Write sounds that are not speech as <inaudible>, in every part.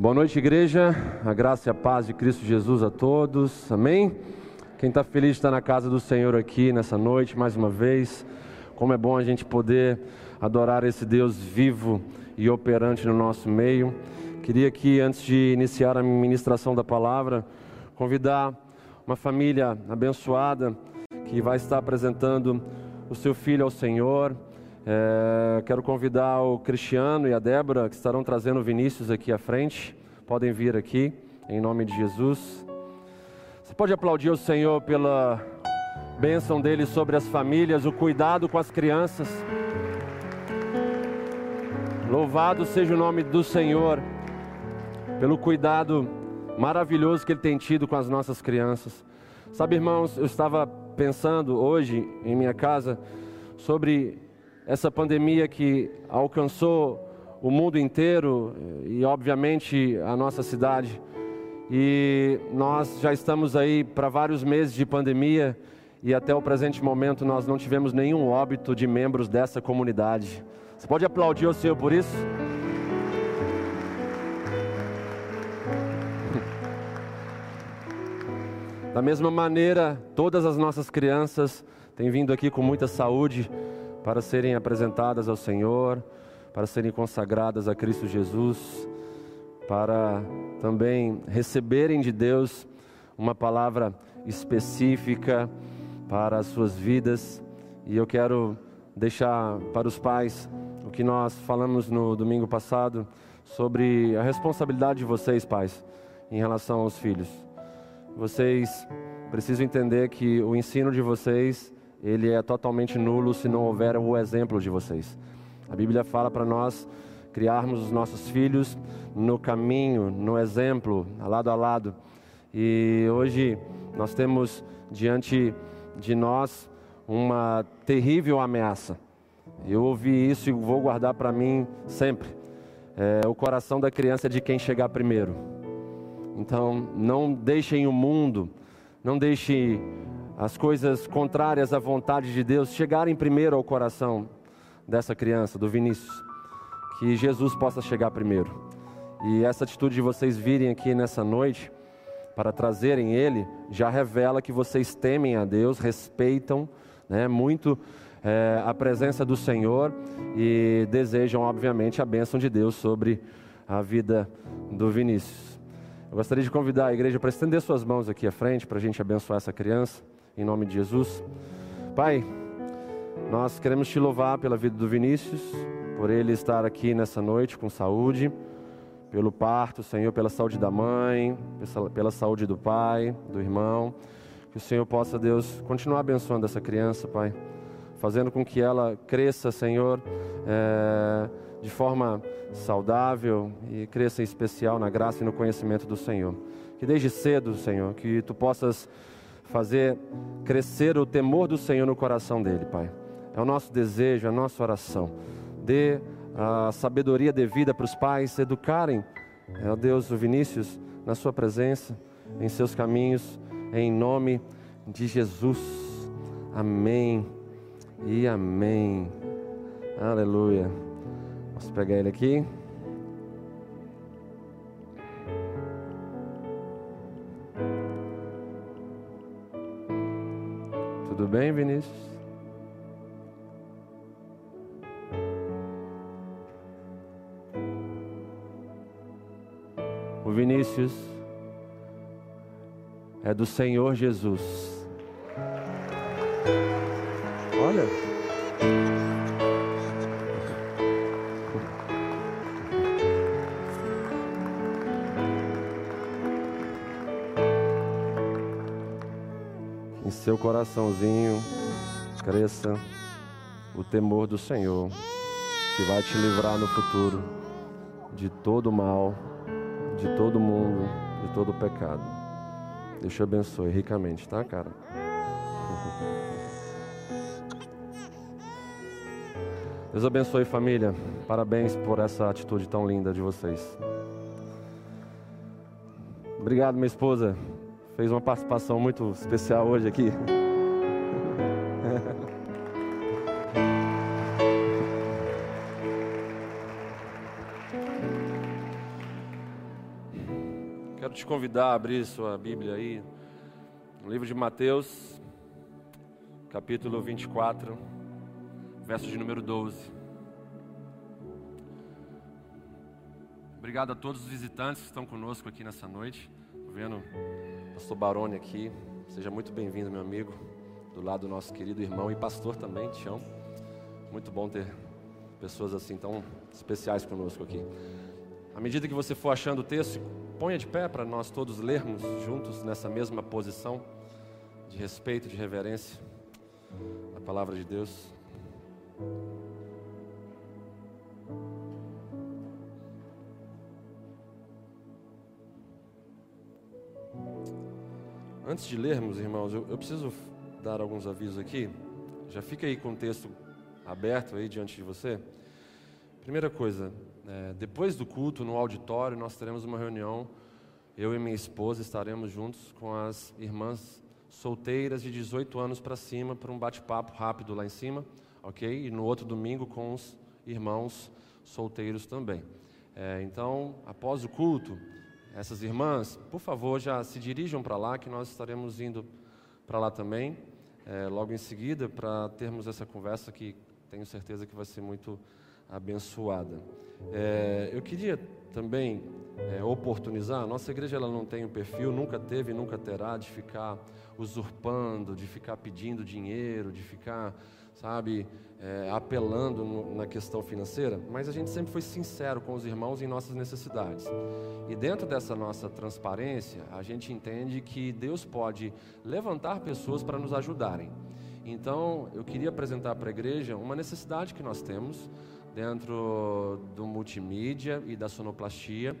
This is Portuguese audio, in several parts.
Boa noite, igreja. A graça e a paz de Cristo Jesus a todos. Amém? Quem está feliz de estar na casa do Senhor aqui nessa noite, mais uma vez. Como é bom a gente poder adorar esse Deus vivo e operante no nosso meio. Queria que, antes de iniciar a ministração da palavra, convidar uma família abençoada que vai estar apresentando o seu filho ao Senhor. É, quero convidar o Cristiano e a Débora, que estarão trazendo o Vinícius aqui à frente. Podem vir aqui, em nome de Jesus. Você pode aplaudir o Senhor pela bênção dele sobre as famílias, o cuidado com as crianças. Louvado seja o nome do Senhor pelo cuidado maravilhoso que ele tem tido com as nossas crianças. Sabe, irmãos, eu estava pensando hoje em minha casa sobre essa pandemia que alcançou o mundo inteiro e, obviamente, a nossa cidade. E nós já estamos aí para vários meses de pandemia e até o presente momento nós não tivemos nenhum óbito de membros dessa comunidade. Você pode aplaudir o Senhor por isso? <laughs> Da mesma maneira, todas as nossas crianças têm vindo aqui com muita saúde para serem apresentadas ao Senhor, para serem consagradas a Cristo Jesus, para também receberem de Deus uma palavra específica para as suas vidas. E eu quero deixar para os pais o que nós falamos no domingo passado sobre a responsabilidade de vocês, pais, em relação aos filhos. Vocês precisam entender que o ensino de vocês, ele é totalmente nulo se não houver o exemplo de vocês. A Bíblia fala para nós criarmos os nossos filhos no caminho, no exemplo, lado a lado. E hoje nós temos diante de nós uma terrível ameaça. Eu ouvi isso e vou guardar para mim sempre. É, o coração da criança é de quem chegar primeiro. Então, não deixem o mundo, não deixem as coisas contrárias à vontade de Deus chegarem primeiro ao coração dessa criança, do Vinícius. Que Jesus possa chegar primeiro. E essa atitude de vocês virem aqui nessa noite para trazerem ele já revela que vocês temem a Deus, respeitam né, muito é, a presença do Senhor e desejam, obviamente, a bênção de Deus sobre a vida do Vinícius. Eu gostaria de convidar a igreja para estender suas mãos aqui à frente para a gente abençoar essa criança, em nome de Jesus. Pai, nós queremos te louvar pela vida do Vinícius, por ele estar aqui nessa noite com saúde, pelo parto, Senhor, pela saúde da mãe, pela saúde do pai, do irmão. Que o Senhor possa, Deus, continuar abençoando essa criança, Pai, fazendo com que ela cresça, Senhor. É de forma saudável e cresça em especial na graça e no conhecimento do Senhor. Que desde cedo, Senhor, que tu possas fazer crescer o temor do Senhor no coração dele, Pai. É o nosso desejo, é a nossa oração. Dê a sabedoria devida para os pais educarem, o Deus, o Vinícius, na sua presença, em seus caminhos, em nome de Jesus. Amém e amém. Aleluia. Posso pegar ele aqui? Bem, Vinícius? O Vinícius é do Senhor Jesus. Olha. Seu coraçãozinho cresça o temor do Senhor, que vai te livrar no futuro de todo mal, de todo mundo, de todo pecado. Deus te abençoe ricamente, tá, cara? <laughs> Deus abençoe família. Parabéns por essa atitude tão linda de vocês. Obrigado, minha esposa fez uma participação muito especial hoje aqui. Quero te convidar a abrir sua Bíblia aí, no livro de Mateus, capítulo 24, verso de número 12. Obrigado a todos os visitantes que estão conosco aqui nessa noite. Estou vendo pastor Baroni aqui. Seja muito bem-vindo, meu amigo, do lado do nosso querido irmão e pastor também, Tião. Muito bom ter pessoas assim tão especiais conosco aqui. À medida que você for achando o texto, ponha de pé para nós todos lermos juntos nessa mesma posição de respeito, de reverência à palavra de Deus. Antes de lermos, irmãos, eu, eu, preciso dar alguns avisos aqui. Já fica aí com o texto aberto aí diante de você. Primeira coisa, é, depois do culto, no auditório, nós teremos uma reunião. Eu e minha esposa estaremos juntos com as irmãs solteiras de 18 anos para cima para um bate-papo rápido lá em cima, ok? E no outro domingo com os irmãos solteiros também. É, então, após o culto, essas irmãs, por favor, já se dirijam para lá, que nós estaremos indo para lá também, é, logo em seguida, para termos essa conversa que tenho certeza que vai ser muito abençoada. É, eu queria também é, oportunizar, nossa igreja ela não tem um perfil, nunca teve, nunca terá de ficar usurpando, de ficar pedindo dinheiro, de ficar, sabe, é, apelando no, na questão financeira, mas a gente sempre foi sincero com os irmãos em nossas necessidades. E dentro dessa nossa transparência, a gente entende que Deus pode levantar pessoas para nos ajudarem. Então, eu queria apresentar para a igreja uma necessidade que nós temos dentro do multimídia e da sonoplastia.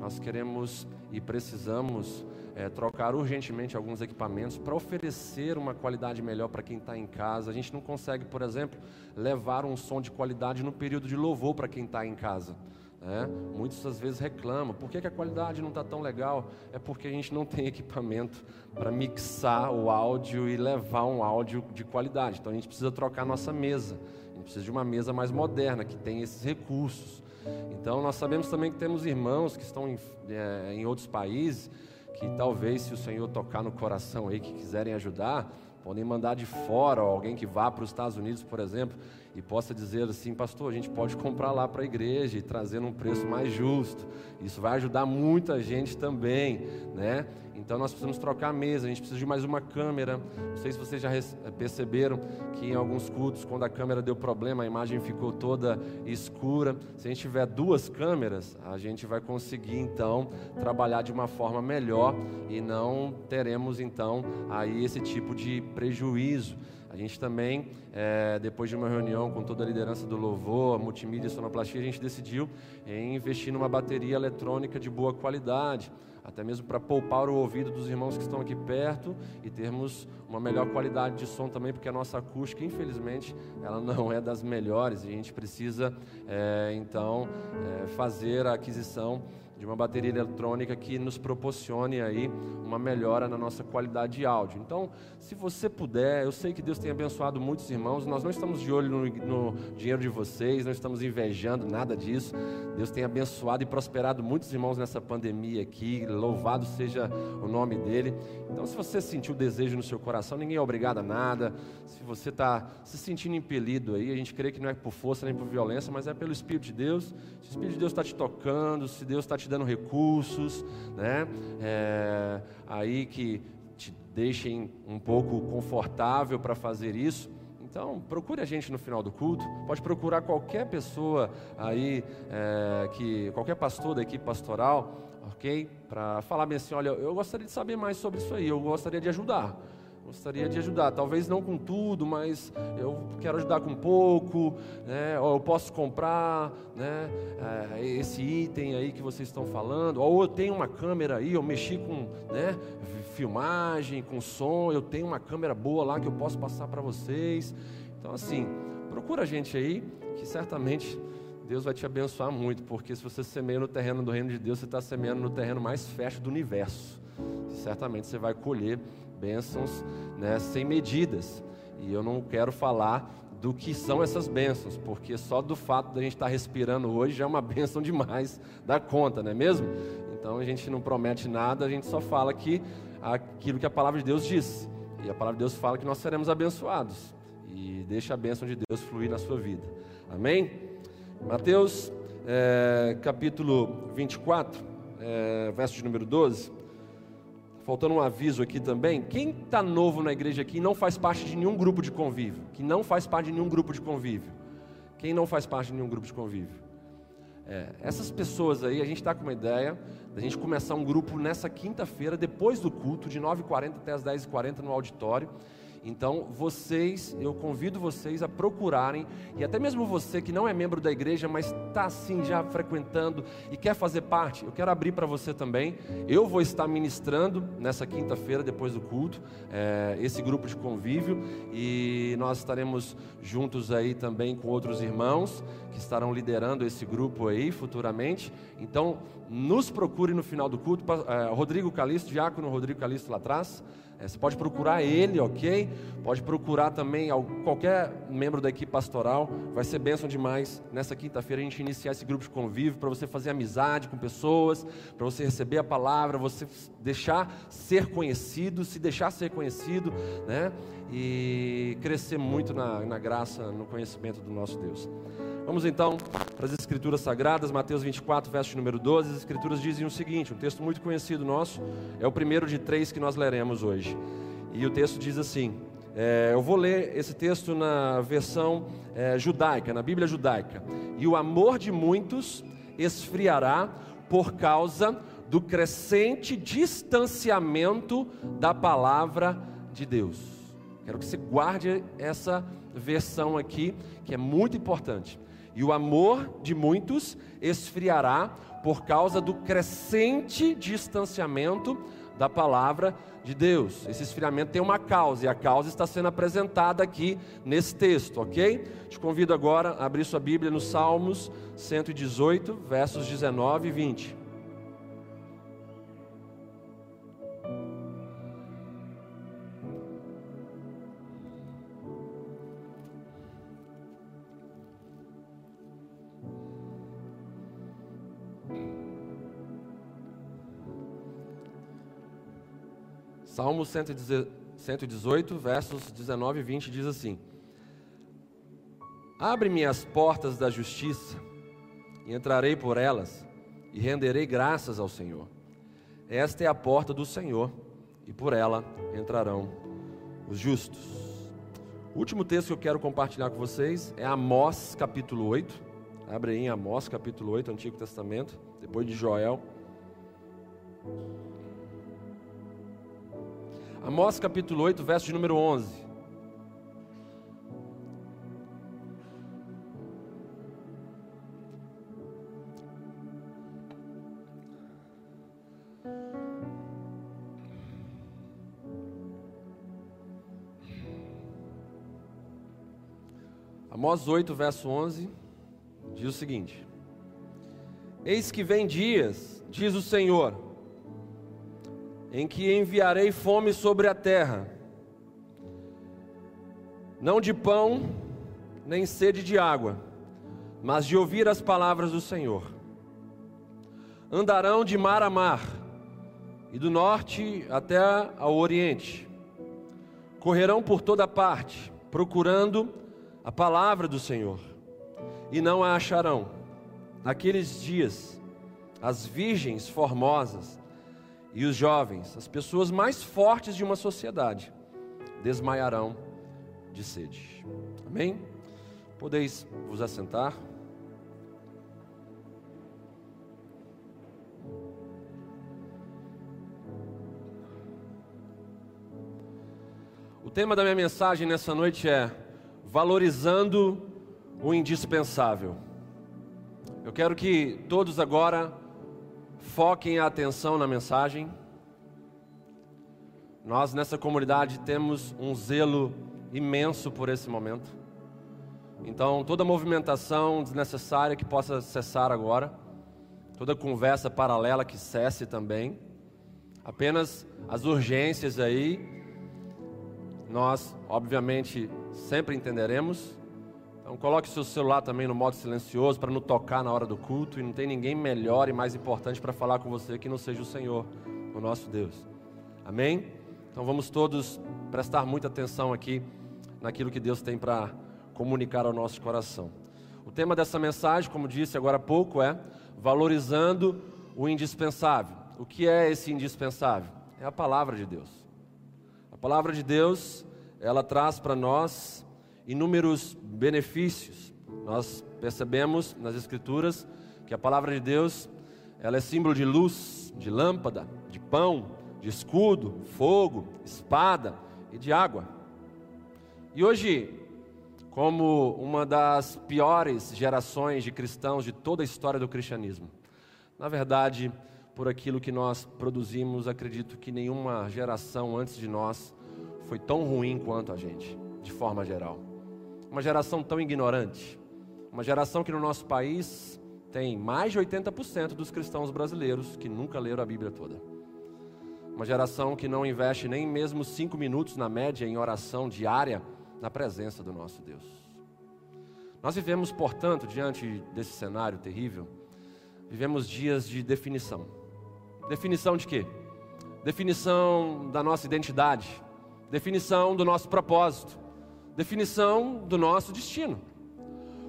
Nós queremos e precisamos é, trocar urgentemente alguns equipamentos para oferecer uma qualidade melhor para quem está em casa. A gente não consegue, por exemplo, levar um som de qualidade no período de louvor para quem está em casa. Né? Muitos às vezes reclamam, por que, que a qualidade não está tão legal? É porque a gente não <laughs> tem equipamento para mixar o áudio e levar um áudio de qualidade. Então a gente precisa trocar nossa mesa. A gente precisa de uma mesa mais moderna, que tem esses recursos. Então nós sabemos também que temos irmãos que estão em, é, em outros países, que talvez se o Senhor tocar no coração aí, que quiserem ajudar, podem mandar de fora, alguém que vá para os Estados Unidos, por exemplo, e possa dizer assim, pastor, a gente pode comprar lá para a igreja e trazer num preço mais justo. Isso vai ajudar muita gente também, né? Então nós precisamos trocar a mesa, a gente precisa de mais uma câmera. Não sei se vocês já perceberam que em alguns cultos, quando a câmera deu problema, a imagem ficou toda escura. Se a gente tiver duas câmeras, a gente vai conseguir então trabalhar de uma forma melhor e não teremos então aí esse tipo de prejuízo. A gente também, é, depois de uma reunião com toda a liderança do louvor, multimídia e sonoplastia, a gente decidiu em investir numa bateria eletrônica de boa qualidade, até mesmo para poupar o ouvido dos irmãos que estão aqui perto e termos uma melhor qualidade de som também, porque a nossa acústica, infelizmente, ela não é das melhores e a gente precisa, é, então, é, fazer a aquisição de uma bateria eletrônica que nos proporcione aí uma melhora na nossa qualidade de áudio. Então, se você puder, eu sei que Deus tem abençoado muitos irmãos, nós não estamos de olho no, no dinheiro de vocês, não estamos invejando nada disso. Deus tem abençoado e prosperado muitos irmãos nessa pandemia aqui, louvado seja o nome dele. Então, se você sentiu desejo no seu coração, ninguém é obrigado a nada. Se você está se sentindo impelido aí, a gente crê que não é por força nem por violência, mas é pelo Espírito de Deus. Se o Espírito de Deus está te tocando, se Deus está te dando recursos, né? É, aí que te deixem um pouco confortável para fazer isso. Então, procure a gente no final do culto. Pode procurar qualquer pessoa aí, é, que qualquer pastor da equipe pastoral, ok? Para falar bem assim: olha, eu gostaria de saber mais sobre isso aí, eu gostaria de ajudar gostaria de ajudar. Talvez não com tudo, mas eu quero ajudar com pouco, né? Ou eu posso comprar, né? É, esse item aí que vocês estão falando. Ou eu tenho uma câmera aí, eu mexi com, né? Filmagem, com som. Eu tenho uma câmera boa lá que eu posso passar para vocês. Então assim, procura a gente aí, que certamente Deus vai te abençoar muito, porque se você semeia no terreno do reino de Deus, você está semeando no terreno mais fértil do universo. certamente você vai colher bênçãos né, sem medidas. E eu não quero falar do que são essas bênçãos, porque só do fato da gente estar respirando hoje já é uma <laughs> bênção demais da conta, não é mesmo? Então a gente não promete nada, a gente só fala que aquilo que a palavra de Deus diz. E a palavra de Deus fala que nós seremos abençoados. E deixa a bênção de Deus fluir na sua vida. Amém? Mateus é, capítulo 24, é, verso de número 12. Faltando um aviso aqui também. Quem está novo na igreja aqui não faz parte de nenhum grupo de convívio. Que não faz parte de nenhum grupo de convívio. Quem não faz parte de nenhum grupo de convívio? É, essas pessoas aí, a gente está com uma ideia da gente começar um grupo nessa quinta-feira, depois do culto, de 9h40 até as 10h40 no auditório. Então, vocês, eu convido vocês a procurarem, e até mesmo você que não é membro da igreja, mas está assim já frequentando e quer fazer parte, eu quero abrir para você também. Eu vou estar ministrando nessa quinta-feira, depois do culto, é, esse grupo de convívio, e nós estaremos juntos aí também com outros irmãos que estarão liderando esse grupo aí futuramente. Então, nos procure no final do culto, é, Rodrigo Calisto, diácono Rodrigo Calisto lá atrás. É, você pode procurar ele, ok? Pode procurar também qualquer membro da equipe pastoral. Vai ser bênção demais nessa quinta-feira a gente iniciar esse grupo de convívio para você fazer amizade com pessoas, para você receber a palavra, você deixar ser conhecido, se deixar ser conhecido, né? E crescer muito na, na graça, no conhecimento do nosso Deus. Vamos então para as Escrituras Sagradas, Mateus 24, verso número 12. As Escrituras dizem o seguinte: um texto muito conhecido nosso, é o primeiro de três que nós leremos hoje. E o texto diz assim: é, eu vou ler esse texto na versão é, judaica, na Bíblia judaica. E o amor de muitos esfriará por causa do crescente distanciamento da palavra de Deus. Quero que você guarde essa versão aqui, que é muito importante e o amor de muitos esfriará por causa do crescente distanciamento da palavra de Deus. Esse esfriamento tem uma causa, e a causa está sendo apresentada aqui nesse texto, ok? Te convido agora a abrir sua Bíblia no Salmos 118, versos 19 e 20. Salmo 118, versos 19 e 20 diz assim: Abre-me as portas da justiça, e entrarei por elas, e renderei graças ao Senhor. Esta é a porta do Senhor, e por ela entrarão os justos. O último texto que eu quero compartilhar com vocês é Amós capítulo 8. Abre aí em Amós capítulo 8, Antigo Testamento, depois de Joel. Amós capítulo 8, verso de número 11. Amós 8, verso 11, diz o seguinte: Eis que vem dias, diz o Senhor, em que enviarei fome sobre a terra, não de pão, nem sede de água, mas de ouvir as palavras do Senhor. Andarão de mar a mar, e do norte até ao oriente, correrão por toda parte, procurando a palavra do Senhor, e não a acharão. Naqueles dias, as virgens formosas e os jovens, as pessoas mais fortes de uma sociedade, desmaiarão de sede. Amém? Podeis vos assentar. O tema da minha mensagem nessa noite é valorizando o indispensável. Eu quero que todos agora Foquem a atenção na mensagem. Nós nessa comunidade temos um zelo imenso por esse momento. Então, toda movimentação desnecessária que possa cessar agora, toda conversa paralela que cesse também. Apenas as urgências aí, nós, obviamente, sempre entenderemos, Então coloque seu celular também no modo silencioso para não tocar na hora do culto e não tem ninguém melhor e mais importante para falar com você que não seja o Senhor, o nosso Deus. Amém? Então vamos todos prestar muita atenção aqui naquilo que Deus tem para comunicar ao nosso coração. O tema dessa mensagem, como disse agora há pouco, é valorizando o indispensável. O que é esse indispensável? É a palavra de Deus. A palavra de Deus, ela traz para nós inúmeros benefícios. Nós percebemos nas escrituras que a palavra de Deus, ela é símbolo de luz, de lâmpada, de pão, de escudo, fogo, espada e de água. E hoje, como uma das piores gerações de cristãos de toda a história do cristianismo, na verdade, por aquilo que nós produzimos, acredito que nenhuma geração antes de nós foi tão ruim quanto a gente, de forma geral. Uma geração tão ignorante, uma geração que no nosso país tem mais de 80% dos cristãos brasileiros que nunca leram a Bíblia toda. Uma geração que não investe nem mesmo cinco minutos na média em oração diária na presença do nosso Deus. Nós vivemos, portanto, diante desse cenário terrível, vivemos dias de definição. Definição de quê? Definição da nossa identidade, definição do nosso propósito, definição do nosso destino.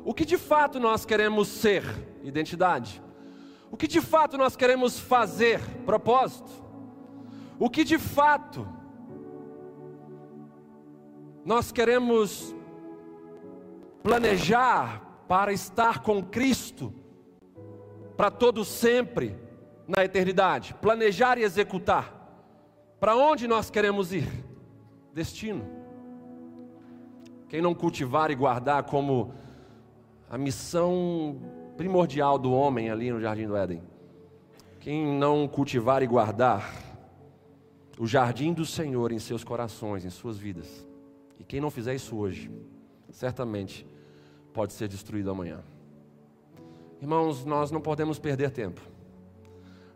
O que de fato nós queremos ser? Identidade. O que de fato nós queremos fazer? Propósito. O que de fato nós queremos planejar para estar com Cristo para todo sempre na eternidade, planejar e executar. Para onde nós queremos ir? Destino. Quem não cultivar e guardar como a missão primordial do homem ali no jardim do Éden. Quem não cultivar e guardar o jardim do Senhor em seus corações, em suas vidas. E quem não fizer isso hoje, certamente pode ser destruído amanhã. Irmãos, nós não podemos perder tempo.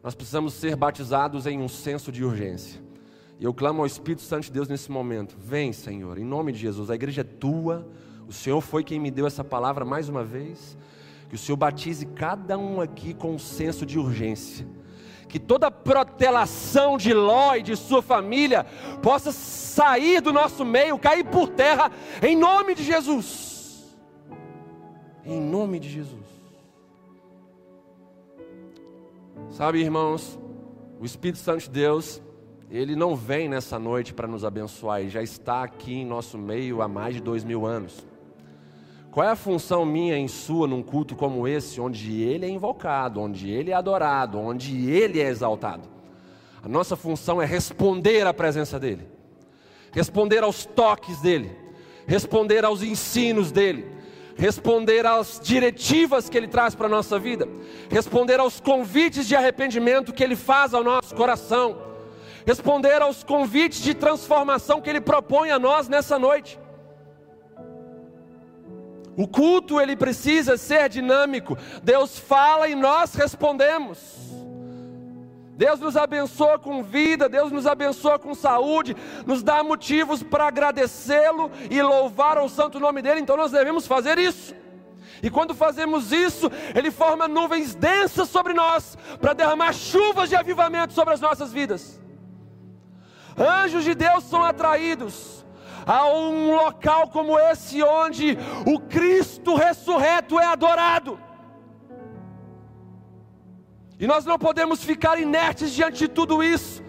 Nós precisamos ser batizados em um senso de urgência. E eu clamo ao Espírito Santo de Deus nesse momento: Vem, Senhor, em nome de Jesus. A igreja é tua. O Senhor foi quem me deu essa palavra mais uma vez. Que o Senhor batize cada um aqui com um senso de urgência. Que toda protelação de Ló e de sua família possa sair do nosso meio, cair por terra, em nome de Jesus. Em nome de Jesus. Sabe, irmãos, o Espírito Santo de Deus, ele não vem nessa noite para nos abençoar, ele já está aqui em nosso meio há mais de dois mil anos. Qual é a função minha em sua num culto como esse, onde ele é invocado, onde ele é adorado, onde ele é exaltado? A nossa função é responder à presença dele, responder aos toques dele, responder aos ensinos dele, responder às diretivas que Ele traz para a nossa vida, responder aos convites de arrependimento que Ele faz ao nosso coração, responder aos convites de transformação que Ele propõe a nós nessa noite. O culto ele precisa ser dinâmico. Deus fala e nós respondemos. Deus nos abençoa com vida, Deus nos abençoa com saúde, nos dá motivos para agradecê-lo e louvar o santo nome dele, então nós devemos fazer isso. E quando fazemos isso, Ele forma nuvens densas sobre nós, para derramar chuvas de avivamento sobre as nossas vidas. Anjos de Deus são atraídos a um local como esse, onde o Cristo ressurreto é adorado. E nós não podemos ficar inertes diante de tudo isso,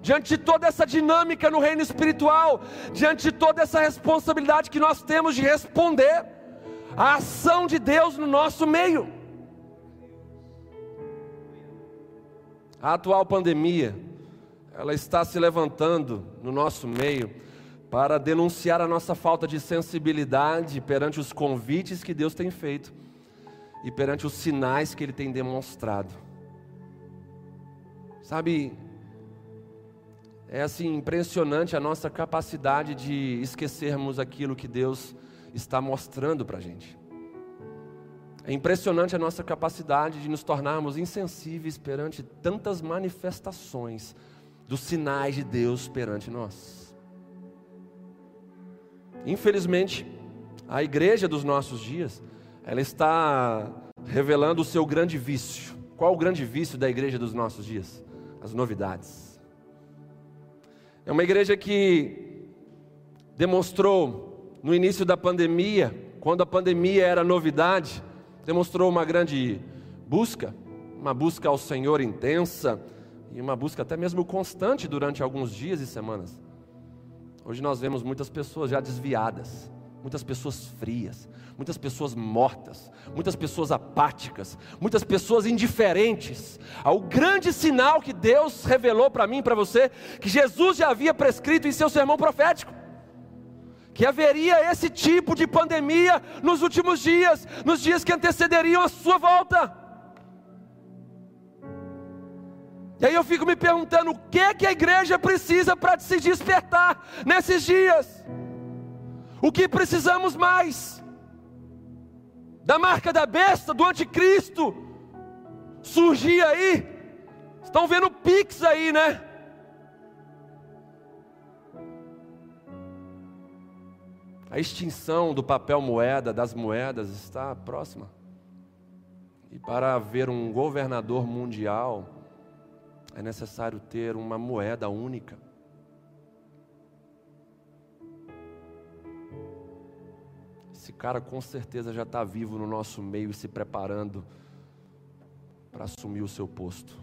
diante de toda essa dinâmica no reino espiritual, diante de toda essa responsabilidade que nós temos de responder à ação de Deus no nosso meio. A atual pandemia, ela está se levantando no nosso meio para denunciar a nossa falta de sensibilidade perante os convites que Deus tem feito e perante os sinais que Ele tem demonstrado. Sabe, é assim impressionante a nossa capacidade de esquecermos aquilo que Deus está mostrando para a gente. É impressionante a nossa capacidade de nos tornarmos insensíveis perante tantas manifestações dos sinais de Deus perante nós. Infelizmente, A igreja dos nossos dias, ela está revelando o seu grande vício. Qual o grande vício da igreja dos nossos dias? As novidades. É uma igreja que demonstrou no início da pandemia, quando a pandemia era novidade, demonstrou uma grande busca, uma busca ao Senhor intensa e uma busca até mesmo constante durante alguns dias e semanas. Hoje nós vemos muitas pessoas já desviadas, muitas pessoas frias, muitas pessoas mortas, muitas pessoas apáticas, muitas pessoas indiferentes ao grande sinal que Deus revelou para mim e para você, que Jesus já havia prescrito em seu sermão profético. Que haveria esse tipo de pandemia nos últimos dias, nos dias que antecederiam a sua volta. E aí eu fico me perguntando o que é que a igreja precisa para se despertar nesses dias. O que precisamos mais? Da marca da besta, do anticristo, surgir aí. Estão vendo Pix aí, né? A extinção do papel moeda, das moedas, está próxima. E para haver um governador mundial, é necessário ter uma moeda única. Esse cara com certeza já está vivo no nosso meio e se preparando para assumir o seu posto.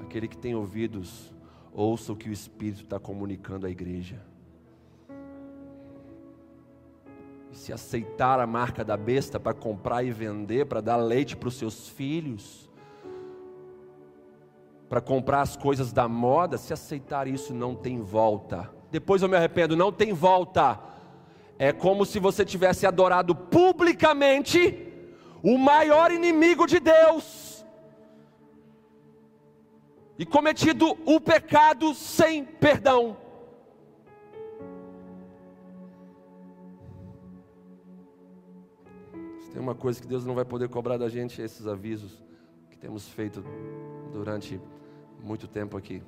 Aquele que tem ouvidos, ouça o que o Espírito está comunicando à igreja. E se aceitar a marca da besta para comprar e vender, para dar leite para os seus filhos, para comprar as coisas da moda, se aceitar isso não tem volta. Depois eu me arrependo, não tem volta. É como se você tivesse adorado publicamente o maior inimigo de Deus e cometido o pecado sem perdão. Tem uma coisa que Deus não vai poder cobrar da gente, é esses avisos que temos feito durante muito tempo aqui.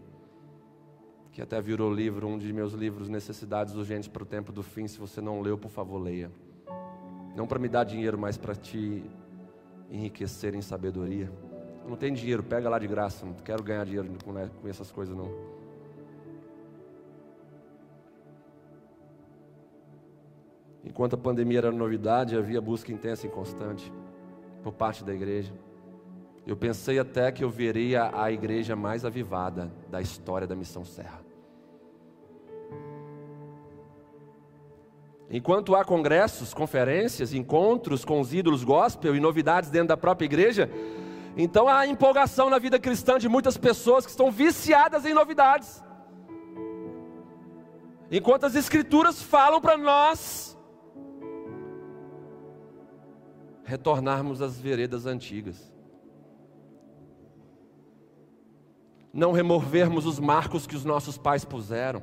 Que até virou livro, um de meus livros, Necessidades Urgentes para o Tempo do Fim. Se você não leu, por favor, leia. Não para me dar dinheiro, mas para te enriquecer em sabedoria. não tem dinheiro, pega lá de graça. Não quero ganhar dinheiro com, né, essas coisas, não. Enquanto a pandemia era novidade, havia busca intensa e constante por parte da igreja. Eu pensei até que eu veria a igreja mais avivada da história da Missão Serra. Enquanto há congressos, conferências, encontros com os ídolos gospel e novidades dentro da própria igreja, então há empolgação na vida cristã de muitas pessoas que estão viciadas em novidades. Enquanto as escrituras falam para nós retornarmos às veredas antigas. Não removermos os marcos que os nossos pais puseram.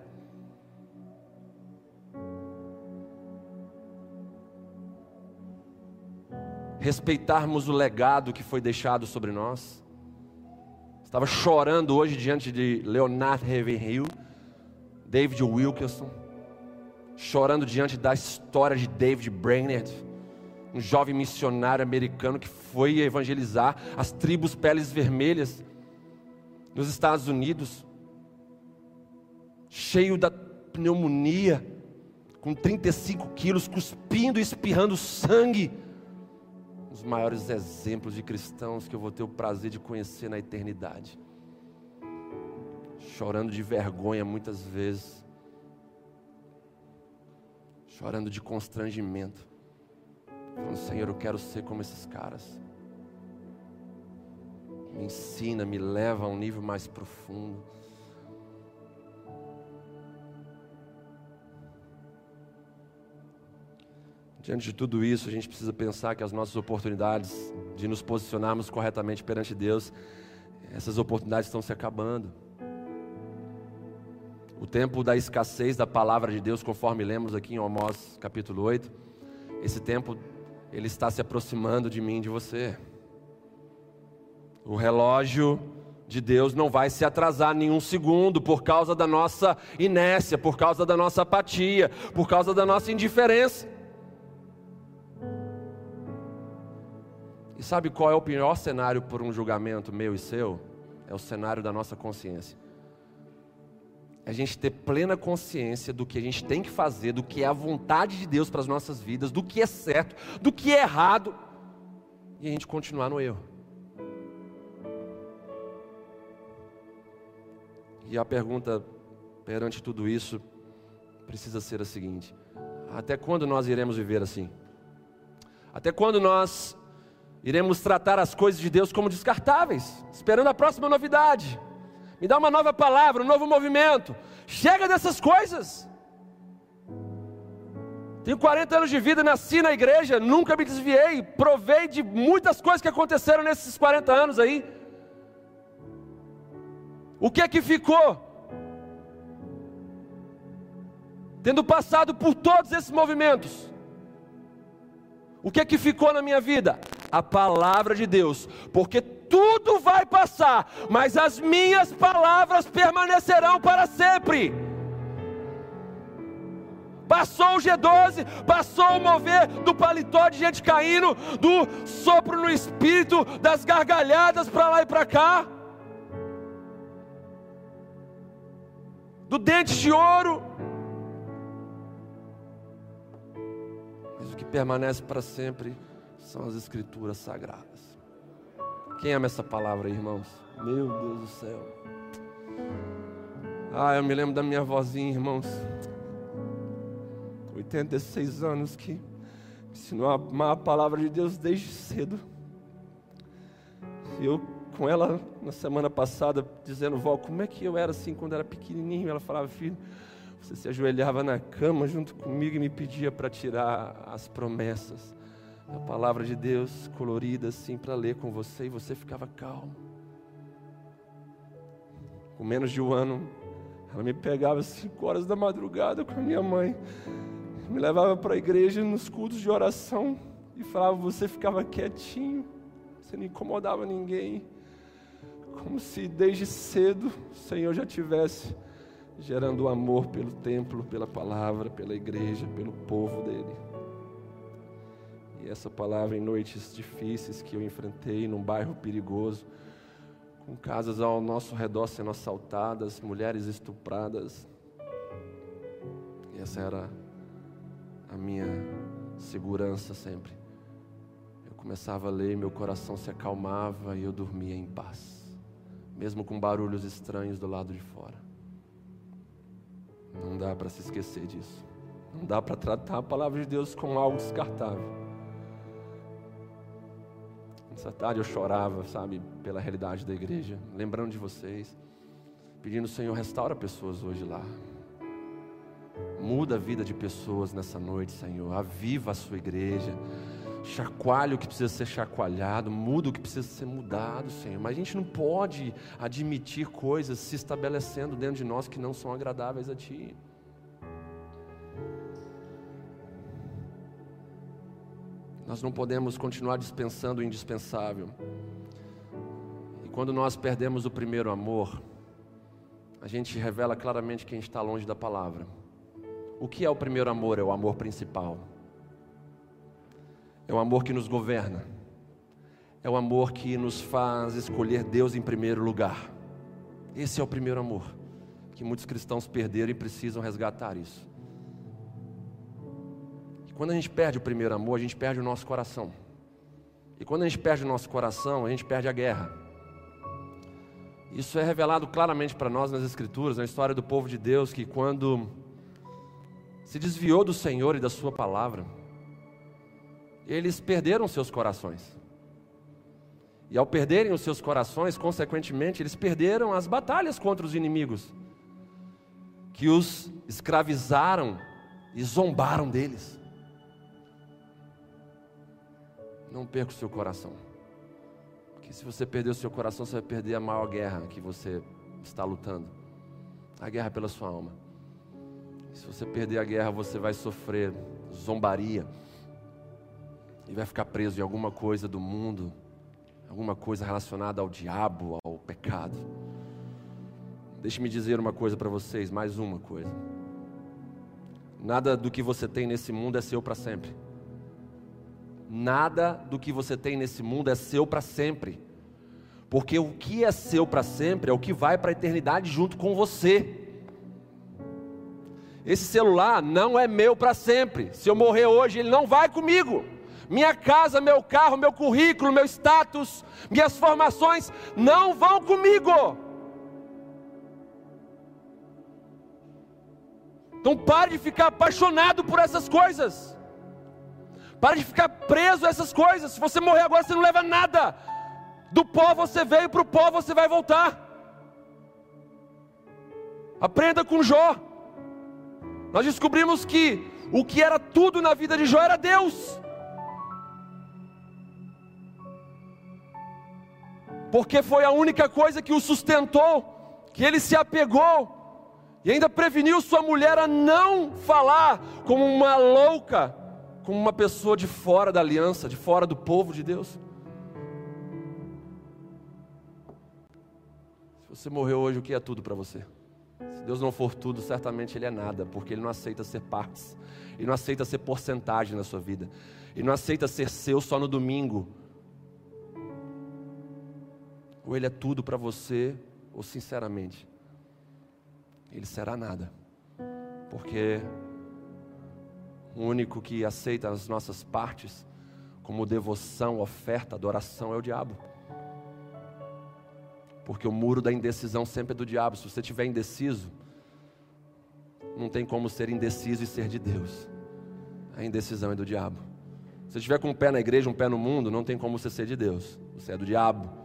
Respeitarmos o legado que foi deixado sobre nós. Estava chorando hoje diante de Leonard Ravenhill, David Wilkerson, chorando diante da história de David Brainerd, um jovem missionário americano que foi evangelizar as tribos peles vermelhas nos Estados Unidos, cheio da pneumonia, com 35 quilos, cuspindo e espirrando sangue. Os maiores exemplos de cristãos que eu vou ter o prazer de conhecer na eternidade. Chorando de vergonha muitas vezes, chorando de constrangimento, falando: Senhor, eu quero ser como esses caras me ensina, me leva a um nível mais profundo. Diante de tudo isso, a gente precisa pensar que as nossas oportunidades de nos posicionarmos corretamente perante Deus, essas oportunidades estão se acabando. O tempo da escassez da palavra de Deus, conforme lemos aqui em Amós capítulo 8, esse tempo ele está se aproximando de mim de você. O relógio de Deus não vai se atrasar nenhum segundo por causa da nossa inércia, por causa da nossa apatia, por causa da nossa indiferença. E sabe qual é o pior cenário por um julgamento meu e seu? É o cenário da nossa consciência. É a gente ter plena consciência do que a gente tem que fazer, do que é a vontade de Deus para as nossas vidas, do que é certo, do que é errado, e a gente continuar no erro. E a pergunta perante tudo isso precisa ser a seguinte: até quando nós iremos viver assim? Até quando nós iremos tratar as coisas de Deus como descartáveis, esperando a próxima novidade? Me dá uma nova palavra, um novo movimento. Chega dessas coisas. Tenho 40 anos de vida, nasci na igreja, nunca me desviei, provei de muitas coisas que aconteceram nesses 40 anos aí. O que é que ficou? Tendo passado por todos esses movimentos, o que é que ficou na minha vida? A palavra de Deus, porque tudo vai passar, mas as minhas palavras permanecerão para sempre. Passou o G12, passou o mover do paletó de gente caindo, do sopro no espírito, das gargalhadas para lá e para cá. Do dente de ouro. Mas o que permanece para sempre são as escrituras sagradas. Quem ama essa palavra, irmãos? Meu Deus do céu. Ah, eu me lembro da minha vozinha, irmãos. 86 anos que me ensinou a amar a palavra de Deus desde cedo. Eu com ela na semana passada, dizendo, Vó, como é que eu era assim quando era pequenininho? Ela falava, filho, você se ajoelhava na cama junto comigo e me pedia para tirar as promessas. A palavra de Deus colorida assim para ler com você e você ficava calmo. Com menos de um ano, ela me pegava às cinco horas da madrugada com a minha mãe, me levava para a igreja nos cultos de oração e falava: Você ficava quietinho, você não incomodava ninguém como se desde cedo o Senhor já tivesse gerando amor pelo templo, pela palavra, pela igreja, pelo povo dele. E essa palavra em noites difíceis que eu enfrentei num bairro perigoso, com casas ao nosso redor sendo assaltadas, mulheres estupradas. E essa era a minha segurança sempre. Eu começava a ler, meu coração se acalmava e eu dormia em paz mesmo com barulhos estranhos do lado de fora. Não dá para se esquecer disso. Não dá para tratar a palavra de Deus como algo descartável. Nessa tarde eu chorava, sabe, pela realidade da igreja, lembrando de vocês, pedindo, Senhor, restaura pessoas hoje lá. Muda a vida de pessoas nessa noite, Senhor. Aviva a sua igreja chacoalha o que precisa ser chacoalhado, muda o que precisa ser mudado, Senhor. Mas a gente não pode admitir coisas se estabelecendo dentro de nós que não são agradáveis a Ti. Nós não podemos continuar dispensando o indispensável. E quando nós perdemos o primeiro amor, a gente revela claramente que a gente está longe da palavra. O que é o primeiro amor? É o amor principal. É o amor que nos governa. É o amor que nos faz escolher Deus em primeiro lugar. Esse é o primeiro amor que muitos cristãos perderam e precisam resgatar isso. E quando a gente perde o primeiro amor, a gente perde o nosso coração. E quando a gente perde o nosso coração, a gente perde a guerra. Isso é revelado claramente para nós nas Escrituras, na história do povo de Deus, que quando se desviou do Senhor e da Sua palavra, eles perderam seus corações. E ao perderem os seus corações, consequentemente, eles perderam as batalhas contra os inimigos, que os escravizaram e zombaram deles. Não perca o seu coração, porque se você perder o seu coração, você vai perder a maior guerra que você está lutando a guerra pela sua alma. Se você perder a guerra, você vai sofrer zombaria e vai ficar preso em alguma coisa do mundo, alguma coisa relacionada ao diabo, ao pecado. Deixe-me dizer uma coisa para vocês, mais uma coisa. Nada do que você tem nesse mundo é seu para sempre. Nada do que você tem nesse mundo é seu para sempre. Porque o que é seu para sempre é o que vai para a eternidade junto com você. Esse celular não é meu para sempre. Se eu morrer hoje, ele não vai comigo. Minha casa, meu carro, meu currículo, meu status, minhas formações não vão comigo. Então pare de ficar apaixonado por essas coisas. Pare de ficar preso a essas coisas. Se você morrer agora, você não leva nada. Do pó você veio, para o pó você vai voltar. Aprenda com Jó. Nós descobrimos que o que era tudo na vida de Jó era Deus. Porque foi a única coisa que o sustentou, que ele se apegou, e ainda preveniu sua mulher a não falar como uma louca, como uma pessoa de fora da aliança, de fora do povo de Deus. Se você morreu hoje, o que é tudo para você? Se Deus não for tudo, certamente Ele é nada, porque Ele não aceita ser partes, Ele não aceita ser porcentagem na sua vida, Ele não aceita ser seu só no domingo. Ou Ele é tudo para você, ou sinceramente, Ele será nada, porque o único que aceita as nossas partes como devoção, oferta, adoração é o diabo. Porque o muro da indecisão sempre é do diabo. Se você estiver indeciso, não tem como ser indeciso e ser de Deus. A indecisão é do diabo. Se você estiver com um pé na igreja, um pé no mundo, não tem como você ser de Deus. Você é do diabo.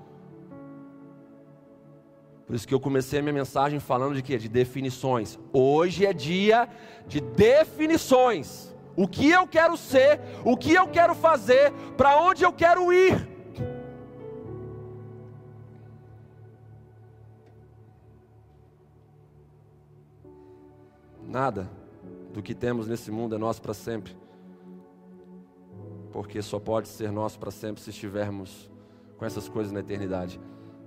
Por isso que eu comecei a minha mensagem falando de quê? De definições. Hoje é dia de definições. O que eu quero ser, o que eu quero fazer, para onde eu quero ir. Nada do que temos nesse mundo é nosso para sempre. Porque só pode ser nosso para sempre se estivermos com essas coisas na eternidade.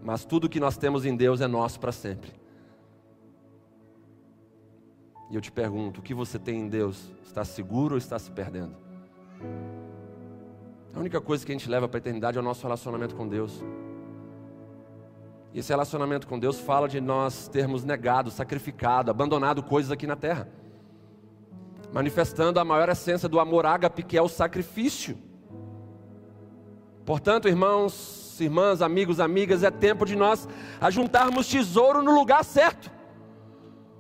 Mas tudo que nós temos em Deus é nosso para sempre. E eu te pergunto: o que você tem em Deus? Está seguro ou está se perdendo? A única coisa que a gente leva para a eternidade é o nosso relacionamento com Deus. E esse relacionamento com Deus fala de nós termos negado, sacrificado, abandonado coisas aqui na terra, manifestando a maior essência do amor ágape, que é o sacrifício. Portanto, irmãos, irmãs, amigos, amigas, é tempo de nós ajuntarmos tesouro no lugar certo,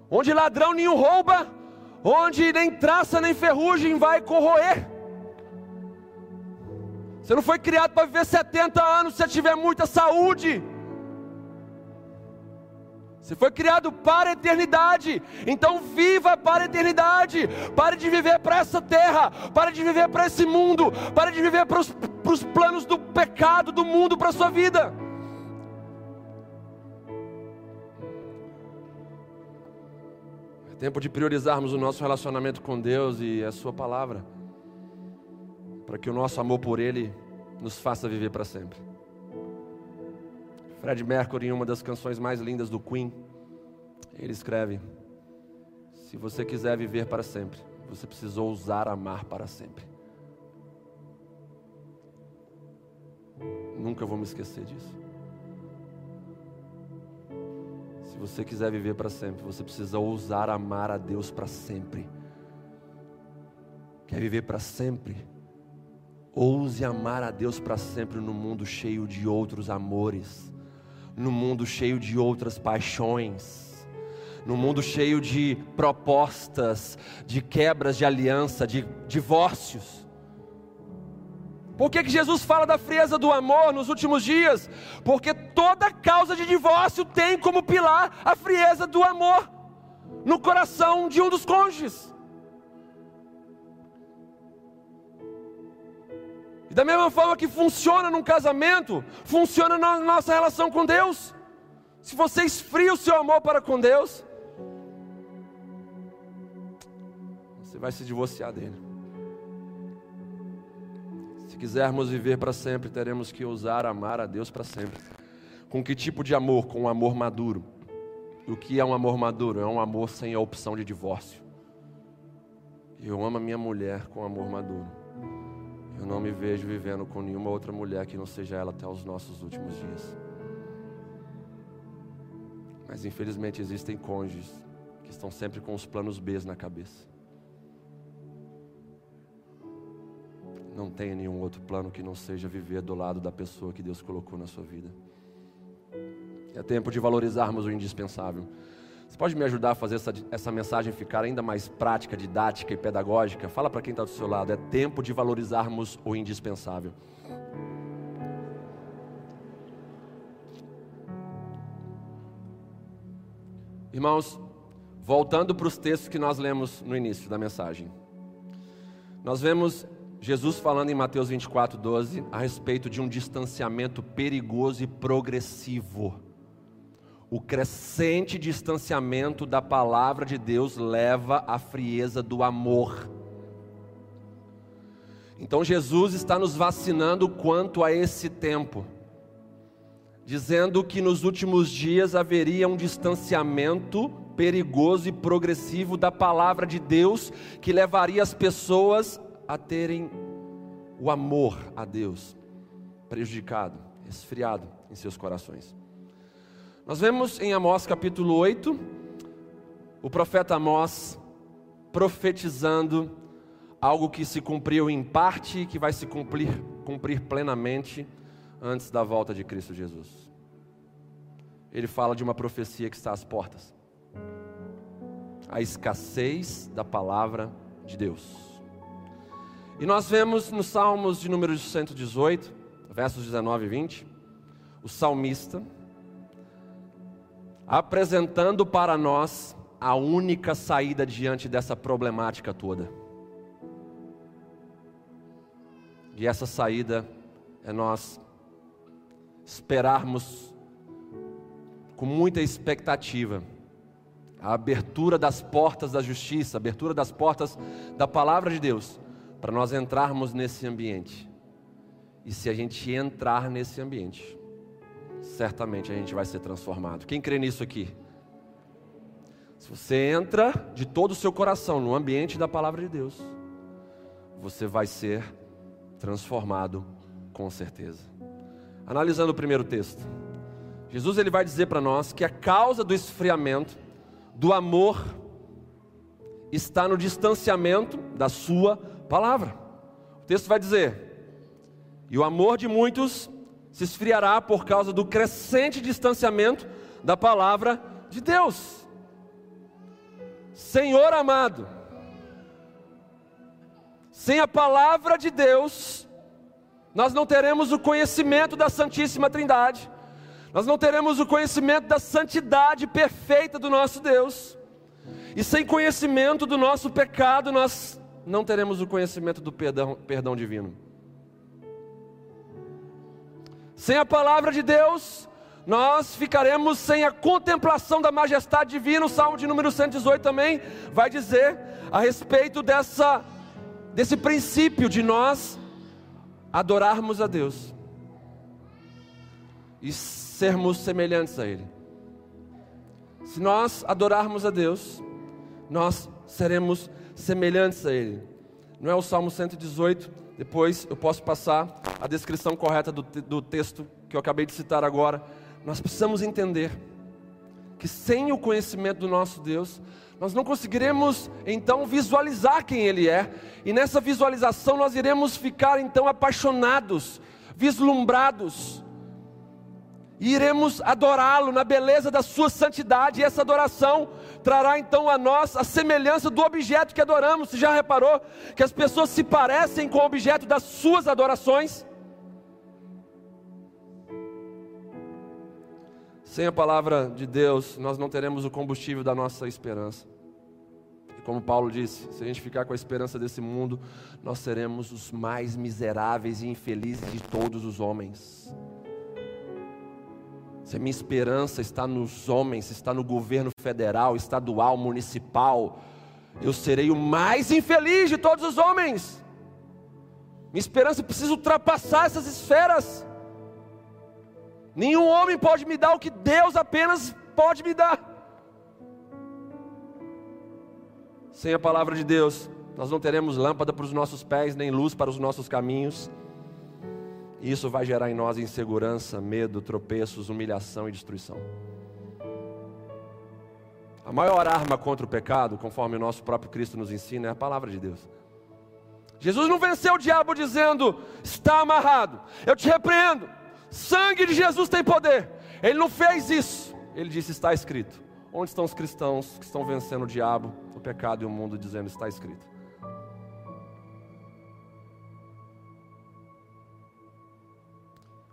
onde ladrão nenhum rouba, onde nem traça nem ferrugem vai corroer. Você não foi criado para viver 70 anos se tiver muita saúde. Você foi criado para a eternidade, então viva para a eternidade. Pare de viver para essa terra, pare de viver para esse mundo, pare de viver para os, para os planos do pecado do mundo para a sua vida. É tempo de priorizarmos o nosso relacionamento com Deus e a Sua palavra, para que o nosso amor por Ele nos faça viver para sempre. Fred Mercury, em uma das canções mais lindas do Queen, ele escreve: Se você quiser viver para sempre, você precisa ousar amar para sempre. Nunca vou me esquecer disso. Se você quiser viver para sempre, você precisa ousar amar a Deus para sempre. Quer viver para sempre? Ouse amar a Deus para sempre no mundo cheio de outros amores no mundo cheio de outras paixões, no mundo cheio de propostas, de quebras de aliança, de divórcios. Por que, que Jesus fala da frieza do amor nos últimos dias? Porque toda causa de divórcio tem como pilar a frieza do amor no coração de um dos cônjuges. Da mesma forma que funciona num casamento, funciona na nossa relação com Deus. Se você esfria o seu amor para com Deus, você vai se divorciar dele. Se quisermos viver para sempre, teremos que ousar amar a Deus para sempre. Com que tipo de amor? Com um amor maduro. O que é um amor maduro? É um amor sem a opção de divórcio. Eu amo a minha mulher com amor maduro. Eu não me vejo vivendo com nenhuma outra mulher que não seja ela até os nossos últimos dias. Mas infelizmente existem cônjuges que estão sempre com os planos B na cabeça. Não tem nenhum outro plano que não seja viver do lado da pessoa que Deus colocou na sua vida. É tempo de valorizarmos o indispensável. Você pode me ajudar a fazer essa, essa mensagem ficar ainda mais prática, didática e pedagógica? Fala para quem está do seu lado. É tempo de valorizarmos o indispensável. Irmãos, voltando para os textos que nós lemos no início da mensagem, nós vemos Jesus falando em Mateus 24, 12 a respeito de um distanciamento perigoso e progressivo o crescente distanciamento da palavra de Deus leva à frieza do amor. Então Jesus está nos vacinando quanto a esse tempo, dizendo que nos últimos dias haveria um distanciamento perigoso e progressivo da palavra de Deus, que levaria as pessoas a terem o amor a Deus prejudicado, esfriado em seus corações. Nós vemos em Amós capítulo 8, o profeta Amós profetizando algo que se cumpriu em parte e que vai se cumprir, cumprir plenamente antes da volta de Cristo Jesus. Ele fala de uma profecia que está às portas. A escassez da palavra de Deus. E nós vemos nos Salmos de número 118, versos 19 e 20, o salmista apresentando para nós a única saída diante dessa problemática toda. E essa saída é nós esperarmos com muita expectativa a abertura das portas da justiça, a abertura das portas da palavra de Deus, para nós entrarmos nesse ambiente. E se a gente entrar nesse ambiente, certamente a gente vai ser transformado. Quem crê nisso aqui? Se você entra de todo o seu coração no ambiente da palavra de Deus, você vai ser transformado com certeza. Analisando o primeiro texto, Jesus ele vai dizer para nós que a causa do esfriamento do amor está no distanciamento da sua palavra. O texto vai dizer: "E o amor de muitos se esfriará por causa do crescente distanciamento da palavra de Deus. Senhor amado, sem a palavra de Deus, nós não teremos o conhecimento da Santíssima Trindade, nós não teremos o conhecimento da santidade perfeita do nosso Deus, e sem conhecimento do nosso pecado, nós não teremos o conhecimento do perdão, perdão divino. Sem a palavra de Deus, nós ficaremos sem a contemplação da majestade divina. O Salmo de número 118 também vai dizer a respeito dessa desse princípio de nós adorarmos a Deus e sermos semelhantes a ele. Se nós adorarmos a Deus, nós seremos semelhantes a ele. Não é o Salmo 118, depois eu posso passar a descrição correta do, do texto que eu acabei de citar agora. Nós precisamos entender que sem o conhecimento do nosso Deus, nós não conseguiremos então visualizar quem Ele é, e nessa visualização nós iremos ficar então apaixonados, vislumbrados, e iremos adorá-lo na beleza da sua santidade, e essa adoração trará então a nós a semelhança do objeto que adoramos. Você já reparou que as pessoas se parecem com o objeto das suas adorações? Sem a palavra de Deus, nós não teremos o combustível da nossa esperança. E como Paulo disse, se a gente ficar com a esperança desse mundo, nós seremos os mais miseráveis e infelizes de todos os homens se a minha esperança está nos homens, está no governo federal, estadual, municipal, eu serei o mais infeliz de todos os homens. Minha esperança precisa ultrapassar essas esferas. Nenhum homem pode me dar o que Deus apenas pode me dar. Sem a palavra de Deus, nós não teremos lâmpada para os nossos pés, nem luz para os nossos caminhos. E isso vai gerar em nós insegurança, medo, tropeços, humilhação e destruição. A maior arma contra o pecado, conforme o nosso próprio Cristo nos ensina, é a palavra de Deus. Jesus não venceu o diabo dizendo: está amarrado, eu te repreendo, sangue de Jesus tem poder. Ele não fez isso, ele disse: está escrito. Onde estão os cristãos que estão vencendo o diabo, o pecado e o mundo, dizendo: está escrito?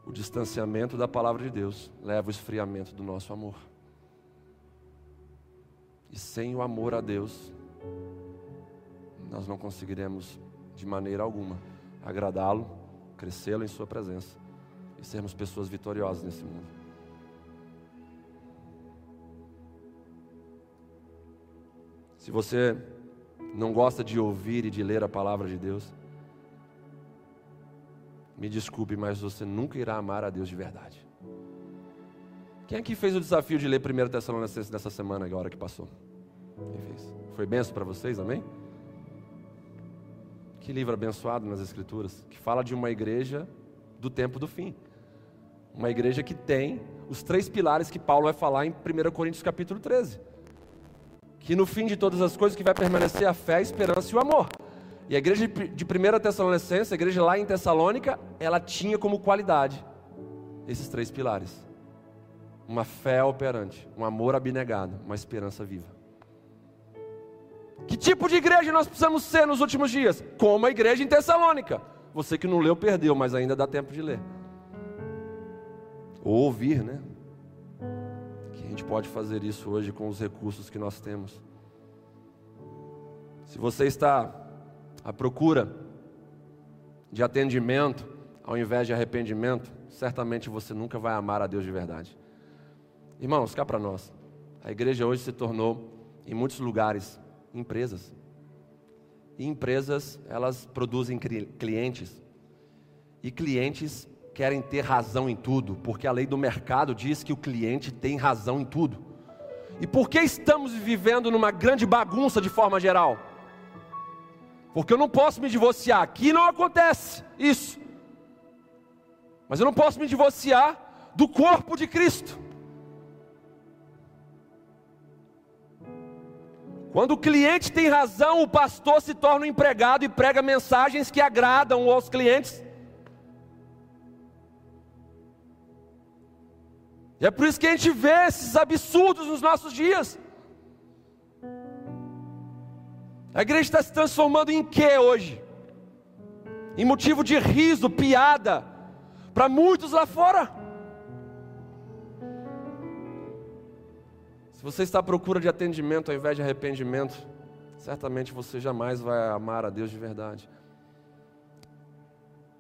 O distanciamento da palavra de Deus leva ao esfriamento do nosso amor. E sem o amor a Deus, nós não conseguiremos de maneira alguma agradá-lo, crescê-lo em Sua presença e sermos pessoas vitoriosas nesse mundo. Se você não gosta de ouvir e de ler a palavra de Deus, me desculpe, mas você nunca irá amar a Deus de verdade. Quem aqui fez o desafio de ler 1 Tessalonicenses nessa semana, agora que passou? Quem fez? Foi benção para vocês, amém? Que livro abençoado nas Escrituras, que fala de uma igreja do tempo do fim. Uma igreja que tem os três pilares que Paulo vai falar em 1 Coríntios capítulo 13. Que no fim de todas as coisas que vai permanecer a fé, a esperança e o amor. E a igreja de 1 Tessalonicenses, a igreja lá em Tessalônica, ela tinha como qualidade esses três pilares: uma fé operante, um amor abnegado, uma esperança viva. Que tipo de igreja nós precisamos ser nos últimos dias? Como a igreja em Tessalônica. Você que não leu, perdeu, mas ainda dá tempo de ler. Ou ouvir, né? Que a gente pode fazer isso hoje com os recursos que nós temos. Se você está à procura de atendimento ao invés de arrependimento, certamente você nunca vai amar a Deus de verdade. Irmãos, cá para nós. A igreja hoje se tornou, em muitos lugares, empresas. E empresas, elas produzem clientes. E clientes querem ter razão em tudo, porque a lei do mercado diz que o cliente tem razão em tudo. E por que estamos vivendo numa grande bagunça de forma geral? Porque eu não posso me divorciar. Aqui não acontece isso. Mas eu não posso me divorciar do corpo de Cristo. Quando o cliente tem razão, o pastor se torna um empregado e prega mensagens que agradam aos clientes. E é por isso que a gente vê esses absurdos nos nossos dias. A igreja está se transformando em quê hoje? Em motivo de riso, piada, para muitos lá fora. Se você está à procura de atendimento ao invés de arrependimento, certamente você jamais vai amar a Deus de verdade.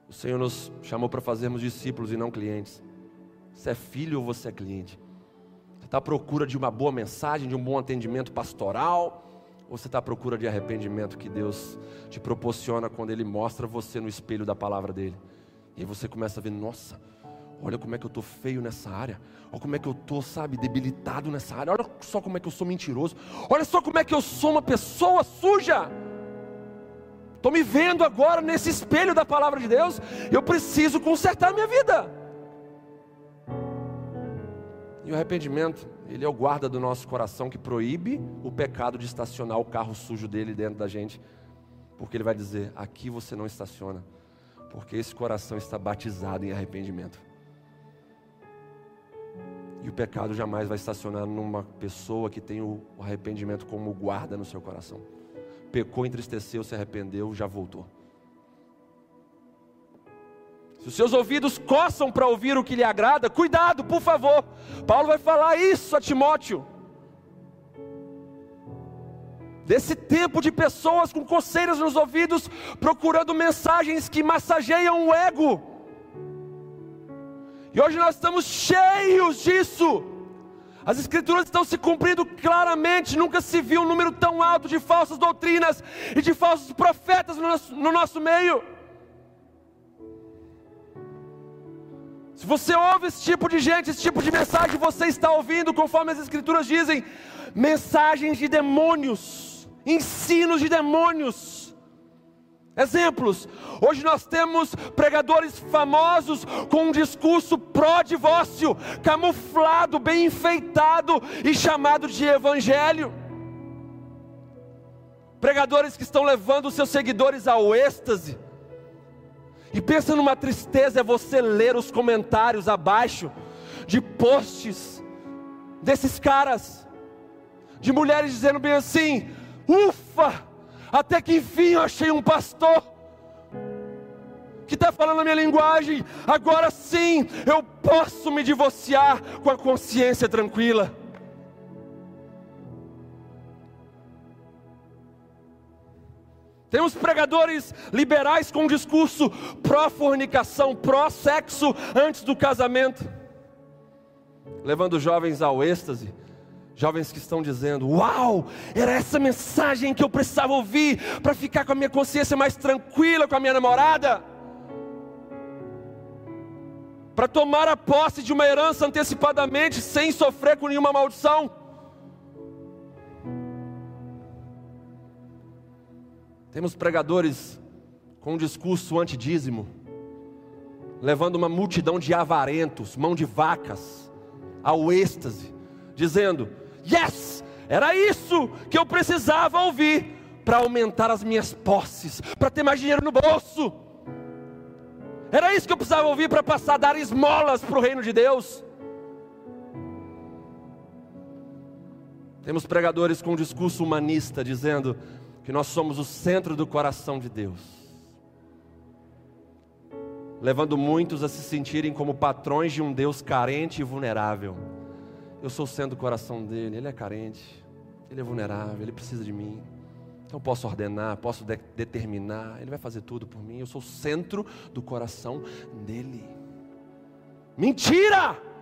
O Senhor nos chamou para fazermos discípulos e não clientes. Você é filho ou você é cliente? Você está à procura de uma boa mensagem, de um bom atendimento pastoral? Ou você está à procura de arrependimento que Deus te proporciona quando Ele mostra você no espelho da palavra dEle? E aí você começa a ver, nossa, olha como é que eu estou feio nessa área, olha como é que eu estou, sabe, debilitado nessa área, olha só como é que eu sou mentiroso, olha só como é que eu sou uma pessoa suja. Estou me vendo agora nesse espelho da palavra de Deus, eu preciso consertar minha vida. E o arrependimento, ele é o guarda do nosso coração que proíbe o pecado de estacionar o carro sujo dele dentro da gente. Porque ele vai dizer: aqui você não estaciona, porque esse coração está batizado em arrependimento. E o pecado jamais vai estacionar numa pessoa que tem o arrependimento como guarda no seu coração. Pecou, entristeceu, se arrependeu, já voltou. Se os seus ouvidos coçam para ouvir o que lhe agrada, cuidado, por favor. Paulo vai falar isso a Timóteo. Desse tempo de pessoas com coceiras nos ouvidos, procurando mensagens que massageiam o ego. E hoje nós estamos cheios disso. As escrituras estão se cumprindo claramente. Nunca se viu um número tão alto de falsas doutrinas e de falsos profetas no nosso, no nosso meio. Se você ouve esse tipo de gente, esse tipo de mensagem, você está ouvindo, conforme as Escrituras dizem, mensagens de demônios, ensinos de demônios. Exemplos: hoje nós temos pregadores famosos com um discurso pró-divórcio, camuflado, bem enfeitado e chamado de evangelho. Pregadores que estão levando seus seguidores ao êxtase. E pensa numa tristeza é você ler os comentários abaixo de posts desses caras, de mulheres dizendo bem assim: ufa! Até que enfim eu achei um pastor que está falando a minha linguagem. Agora sim eu posso me divorciar com a consciência tranquila. Temos pregadores liberais com discurso pró-fornicação, pró-sexo antes do casamento, levando jovens ao êxtase Jovens que estão dizendo: Uau, era essa mensagem que eu precisava ouvir para ficar com a minha consciência mais tranquila com a minha namorada. Para tomar a posse de uma herança antecipadamente, sem sofrer com nenhuma maldição. Temos pregadores com um discurso antidízimo, levando uma multidão de avarentos, mão de vacas, ao êxtase, dizendo: Yes! Era isso que eu precisava ouvir para aumentar as minhas posses, para ter mais dinheiro no bolso. Era isso que eu precisava ouvir para passar a dar esmolas para o reino de Deus. Temos pregadores com um discurso humanista dizendo que nós somos o centro do coração de Deus, levando muitos a se sentirem como patrões de um Deus carente e vulnerável. Eu sou o centro do coração dele, ele é carente, ele é vulnerável, ele precisa de mim. Então posso ordenar, posso de determinar, ele vai fazer tudo por mim. Eu sou o centro do coração dele. Mentira!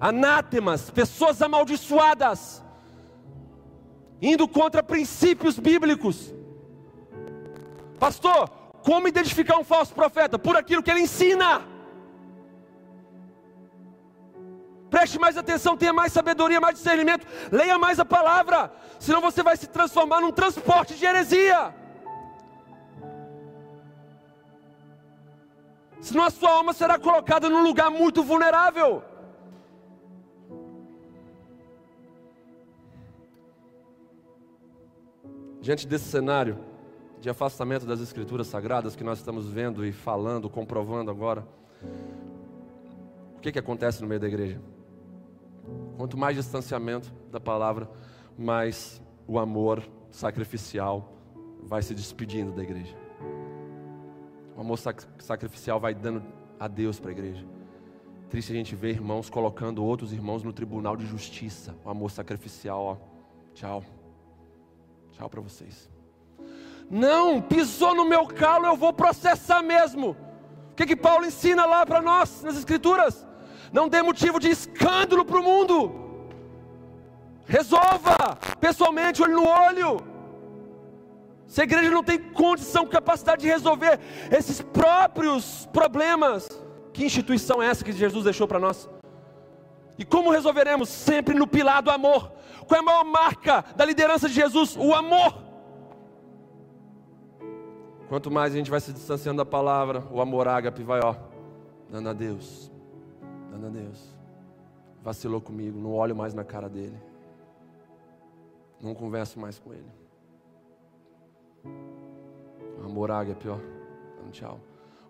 Anátemas, pessoas amaldiçoadas, indo contra princípios bíblicos. Pastor, como identificar um falso profeta? Por aquilo que ele ensina. Preste mais atenção, tenha mais sabedoria, mais discernimento, leia mais a palavra, senão você vai se transformar num transporte de heresia. Senão a sua alma será colocada num lugar muito vulnerável. Diante desse cenário de afastamento das Escrituras Sagradas que nós estamos vendo e falando, comprovando agora, o que, que acontece no meio da igreja? Quanto mais distanciamento da palavra, mais o amor sacrificial vai se despedindo da igreja. O amor sac sacrificial vai dando a Deus para a igreja. Triste a gente ver irmãos colocando outros irmãos no tribunal de justiça. O amor sacrificial, ó. Tchau. Tchau para vocês. Não, pisou no meu calo, eu vou processar mesmo. O que que Paulo ensina lá para nós nas escrituras? Não dê motivo de escândalo para o mundo. Resolva pessoalmente, olho no olho. Se a igreja não tem condição, capacidade de resolver esses próprios problemas, que instituição é essa que Jesus deixou para nós? E como resolveremos? Sempre no pilar do amor. Qual é a maior marca da liderança de Jesus? O amor. Quanto mais a gente vai se distanciando da palavra, o amor ágape vai, ó, dando a Deus dando a Deus. Vacilou comigo, não olho mais na cara dele. Não converso mais com ele. Amor águia pior. Dando tchau.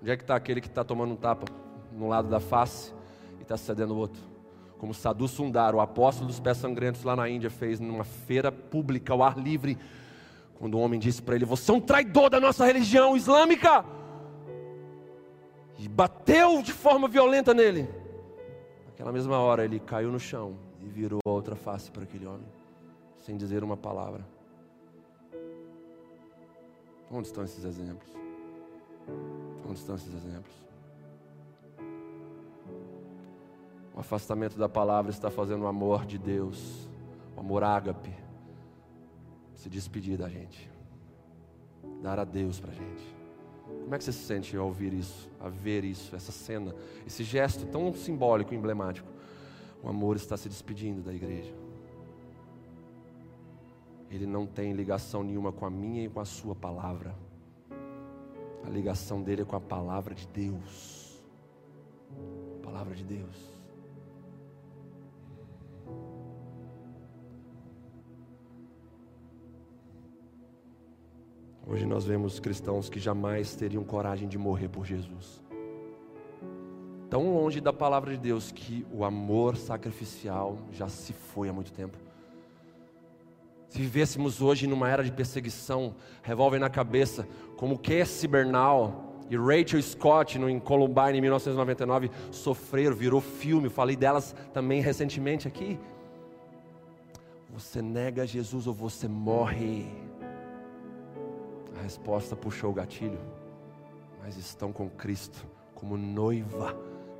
Onde é que está aquele que está tomando um tapa no lado da face e está cedendo o outro? Como Sadhu Sundar, o apóstolo dos pés sangrentos lá na Índia, fez numa feira pública ao ar livre, quando o homem disse para ele: Você é um traidor da nossa religião islâmica. E bateu de forma violenta nele. Naquela mesma hora ele caiu no chão e virou a outra face para aquele homem, sem dizer uma palavra. Onde estão esses exemplos? Onde estão esses exemplos? O afastamento da palavra está fazendo o amor de Deus, o amor ágape, se despedir da gente, dar a Deus para a gente. Como é que você se sente ao ouvir isso, a ver isso, essa cena, esse gesto tão simbólico, emblemático? O amor está se despedindo da igreja. ele não tem ligação nenhuma com a minha e com a sua palavra. A ligação dele é com a palavra de Deus. A palavra de Deus. Hoje nós vemos cristãos que jamais teriam coragem de morrer por Jesus. Tão longe da palavra de Deus que o amor sacrificial já se foi há muito tempo. Se vivêssemos hoje numa era de perseguição, revólver na cabeça, como Cassie Bernal e Rachel Scott no, em Columbine em 1999 sofreram, virou filme, falei delas também recentemente aqui. Você nega Jesus ou você morre? A resposta puxou o gatilho, mas estão com Cristo como noiva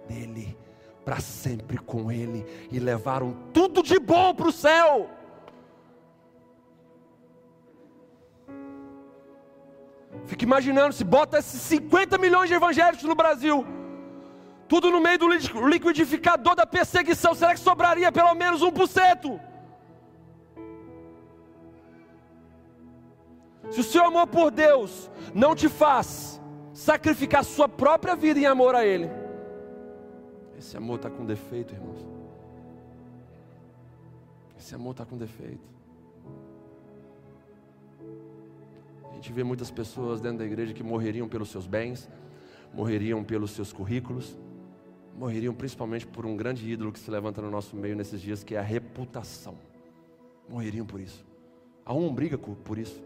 dele, para sempre com Ele, e levaram tudo de bom para o céu. Fica imaginando, se bota esses 50 milhões de evangélicos no Brasil, tudo no meio do liquidificador da perseguição, será que sobraria pelo menos 1%? Se o seu amor por Deus não te faz sacrificar sua própria vida em amor a Ele, esse amor está com defeito, irmãos. Esse amor está com defeito. A gente vê muitas pessoas dentro da igreja que morreriam pelos seus bens, morreriam pelos seus currículos, morreriam principalmente por um grande ídolo que se levanta no nosso meio nesses dias, que é a reputação. Morreriam por isso. Há um briga por isso.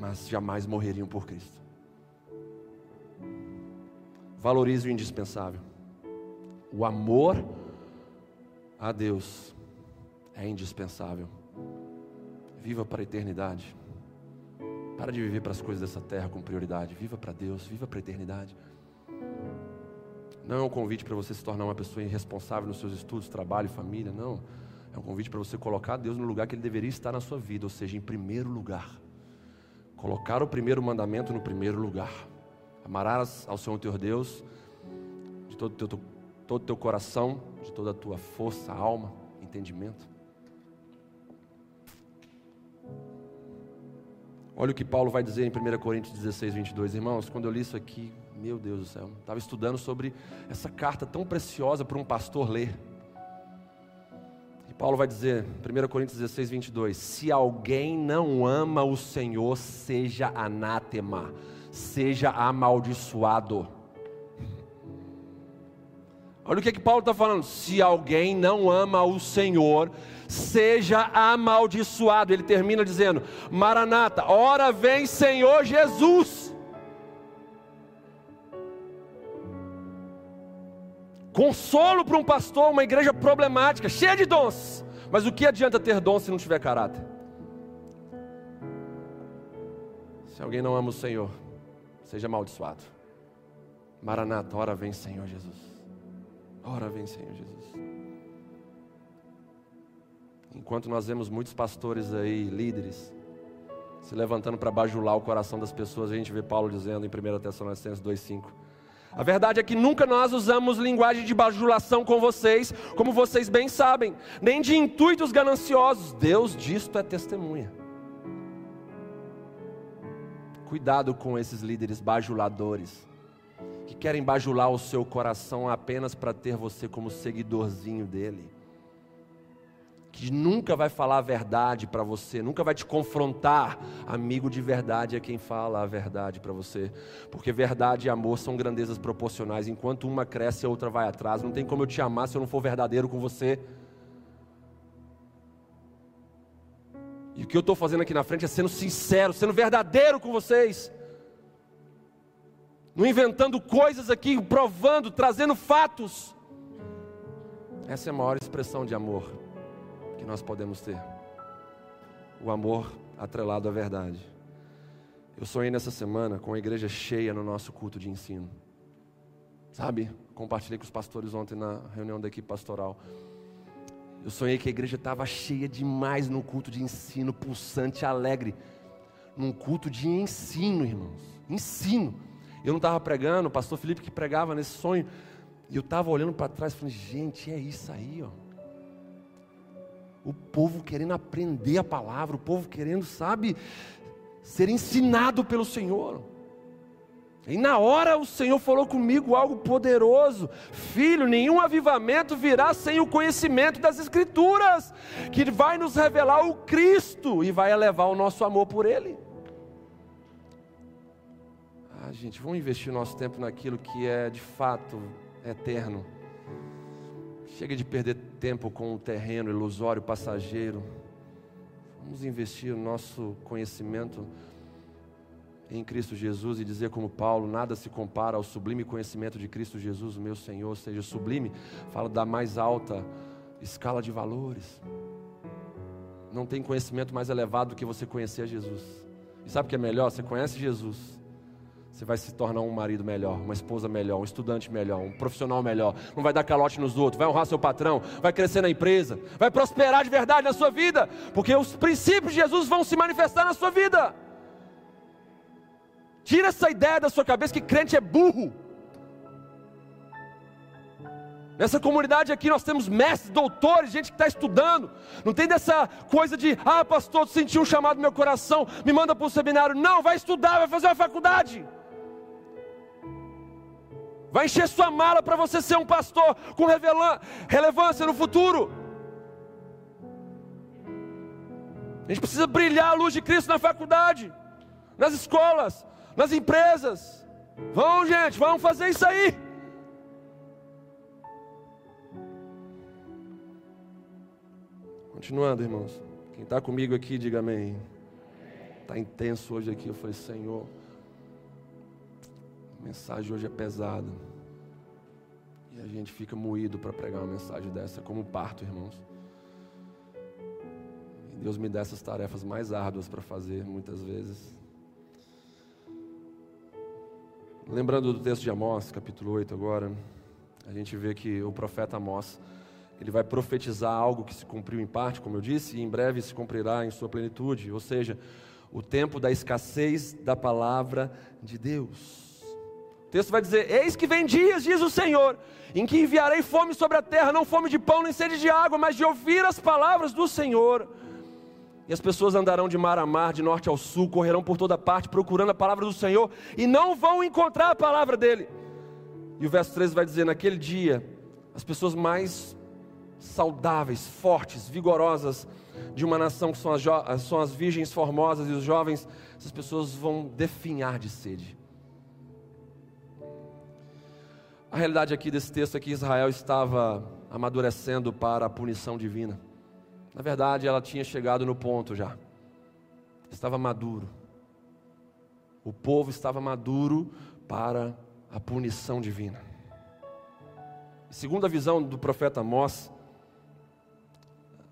Mas jamais morreriam por Cristo. Valorize o indispensável. O amor a Deus é indispensável. Viva para a eternidade. Para de viver para as coisas dessa terra com prioridade. Viva para Deus, viva para a eternidade. Não é um convite para você se tornar uma pessoa irresponsável nos seus estudos, trabalho, família, não. É um convite para você colocar Deus no lugar que Ele deveria estar na sua vida, ou seja, em primeiro lugar. Colocar o primeiro mandamento no primeiro lugar. Amarás ao Senhor teu Deus de todo o teu, todo teu coração, de toda a tua força, alma, entendimento. Olha o que Paulo vai dizer em 1 Coríntios 16, 22. Irmãos, quando eu li isso aqui, meu Deus do céu, estava estudando sobre essa carta tão preciosa para um pastor ler. Paulo vai dizer, 1 Coríntios 16, 22: Se alguém não ama o Senhor, seja anátema, seja amaldiçoado. Olha o que, que Paulo está falando. Se alguém não ama o Senhor, seja amaldiçoado. Ele termina dizendo: Maranata, ora vem Senhor Jesus. Consolo para um pastor, uma igreja problemática, cheia de dons. Mas o que adianta ter dons se não tiver caráter? Se alguém não ama o Senhor, seja amaldiçoado. Maranata, ora vem Senhor Jesus. Ora vem Senhor Jesus. Enquanto nós vemos muitos pastores aí, líderes, se levantando para bajular o coração das pessoas, a gente vê Paulo dizendo em 1 Tessalonicenses 2,5 a verdade é que nunca nós usamos linguagem de bajulação com vocês, como vocês bem sabem, nem de intuitos gananciosos. Deus disto é testemunha. Cuidado com esses líderes bajuladores, que querem bajular o seu coração apenas para ter você como seguidorzinho dele que nunca vai falar a verdade para você, nunca vai te confrontar. Amigo de verdade é quem fala a verdade para você, porque verdade e amor são grandezas proporcionais. Enquanto uma cresce, a outra vai atrás. Não tem como eu te amar se eu não for verdadeiro com você. E o que eu estou fazendo aqui na frente é sendo sincero, sendo verdadeiro com vocês. Não inventando coisas aqui, provando, trazendo fatos. Essa é a maior expressão de amor que nós podemos ter. O amor atrelado à verdade. Eu sonhei nessa semana com a igreja cheia no nosso culto de ensino. Sabe? Compartilhei com os pastores ontem na reunião da equipe pastoral. Eu sonhei que a igreja estava cheia demais no culto de ensino, pulsante, alegre. Num culto de ensino, irmãos. Ensino. Eu não estava pregando, o pastor Felipe que pregava nesse sonho. E eu estava olhando para trás falando, gente, é isso aí, ó. O povo querendo aprender a palavra, o povo querendo, sabe, ser ensinado pelo Senhor. E na hora o Senhor falou comigo algo poderoso: Filho, nenhum avivamento virá sem o conhecimento das Escrituras, que vai nos revelar o Cristo e vai elevar o nosso amor por Ele. Ah, gente, vamos investir nosso tempo naquilo que é de fato eterno. Chega de perder tempo com o terreno ilusório, passageiro. Vamos investir o nosso conhecimento em Cristo Jesus e dizer como Paulo, nada se compara ao sublime conhecimento de Cristo Jesus, o meu Senhor, seja, sublime, fala da mais alta escala de valores. Não tem conhecimento mais elevado do que você conhecer Jesus. E sabe o que é melhor? Você conhece Jesus, você vai se tornar um marido melhor, uma esposa melhor, um estudante melhor, um profissional melhor. Não vai dar calote nos outros, vai honrar seu patrão, vai crescer na empresa, vai prosperar de verdade na sua vida, porque os princípios de Jesus vão se manifestar na sua vida. Tira essa ideia da sua cabeça que crente é burro. Nessa comunidade aqui nós temos mestres, doutores, gente que está estudando. Não tem dessa coisa de, ah, pastor, senti um chamado no meu coração, me manda para o seminário. Não, vai estudar, vai fazer uma faculdade. Vai encher sua mala para você ser um pastor com relevância no futuro. A gente precisa brilhar a luz de Cristo na faculdade, nas escolas, nas empresas. Vão, gente, vamos fazer isso aí. Continuando, irmãos. Quem está comigo aqui, diga amém. Está intenso hoje aqui. Eu falei, Senhor, a mensagem hoje é pesada. E a gente fica moído para pregar uma mensagem dessa, como parto, irmãos. E Deus me dá essas tarefas mais árduas para fazer, muitas vezes. Lembrando do texto de Amós, capítulo 8 agora, a gente vê que o profeta Amós, ele vai profetizar algo que se cumpriu em parte, como eu disse, e em breve se cumprirá em sua plenitude, ou seja, o tempo da escassez da palavra de Deus. O texto vai dizer: Eis que vem dias, diz o Senhor, em que enviarei fome sobre a terra, não fome de pão nem sede de água, mas de ouvir as palavras do Senhor. E as pessoas andarão de mar a mar, de norte ao sul, correrão por toda parte procurando a palavra do Senhor e não vão encontrar a palavra dele. E o verso 13 vai dizer: Naquele dia, as pessoas mais saudáveis, fortes, vigorosas de uma nação que são as, são as virgens formosas e os jovens, essas pessoas vão definhar de sede. A realidade aqui desse texto é que Israel estava amadurecendo para a punição divina. Na verdade, ela tinha chegado no ponto já. Estava maduro. O povo estava maduro para a punição divina. Segundo a visão do profeta Amós,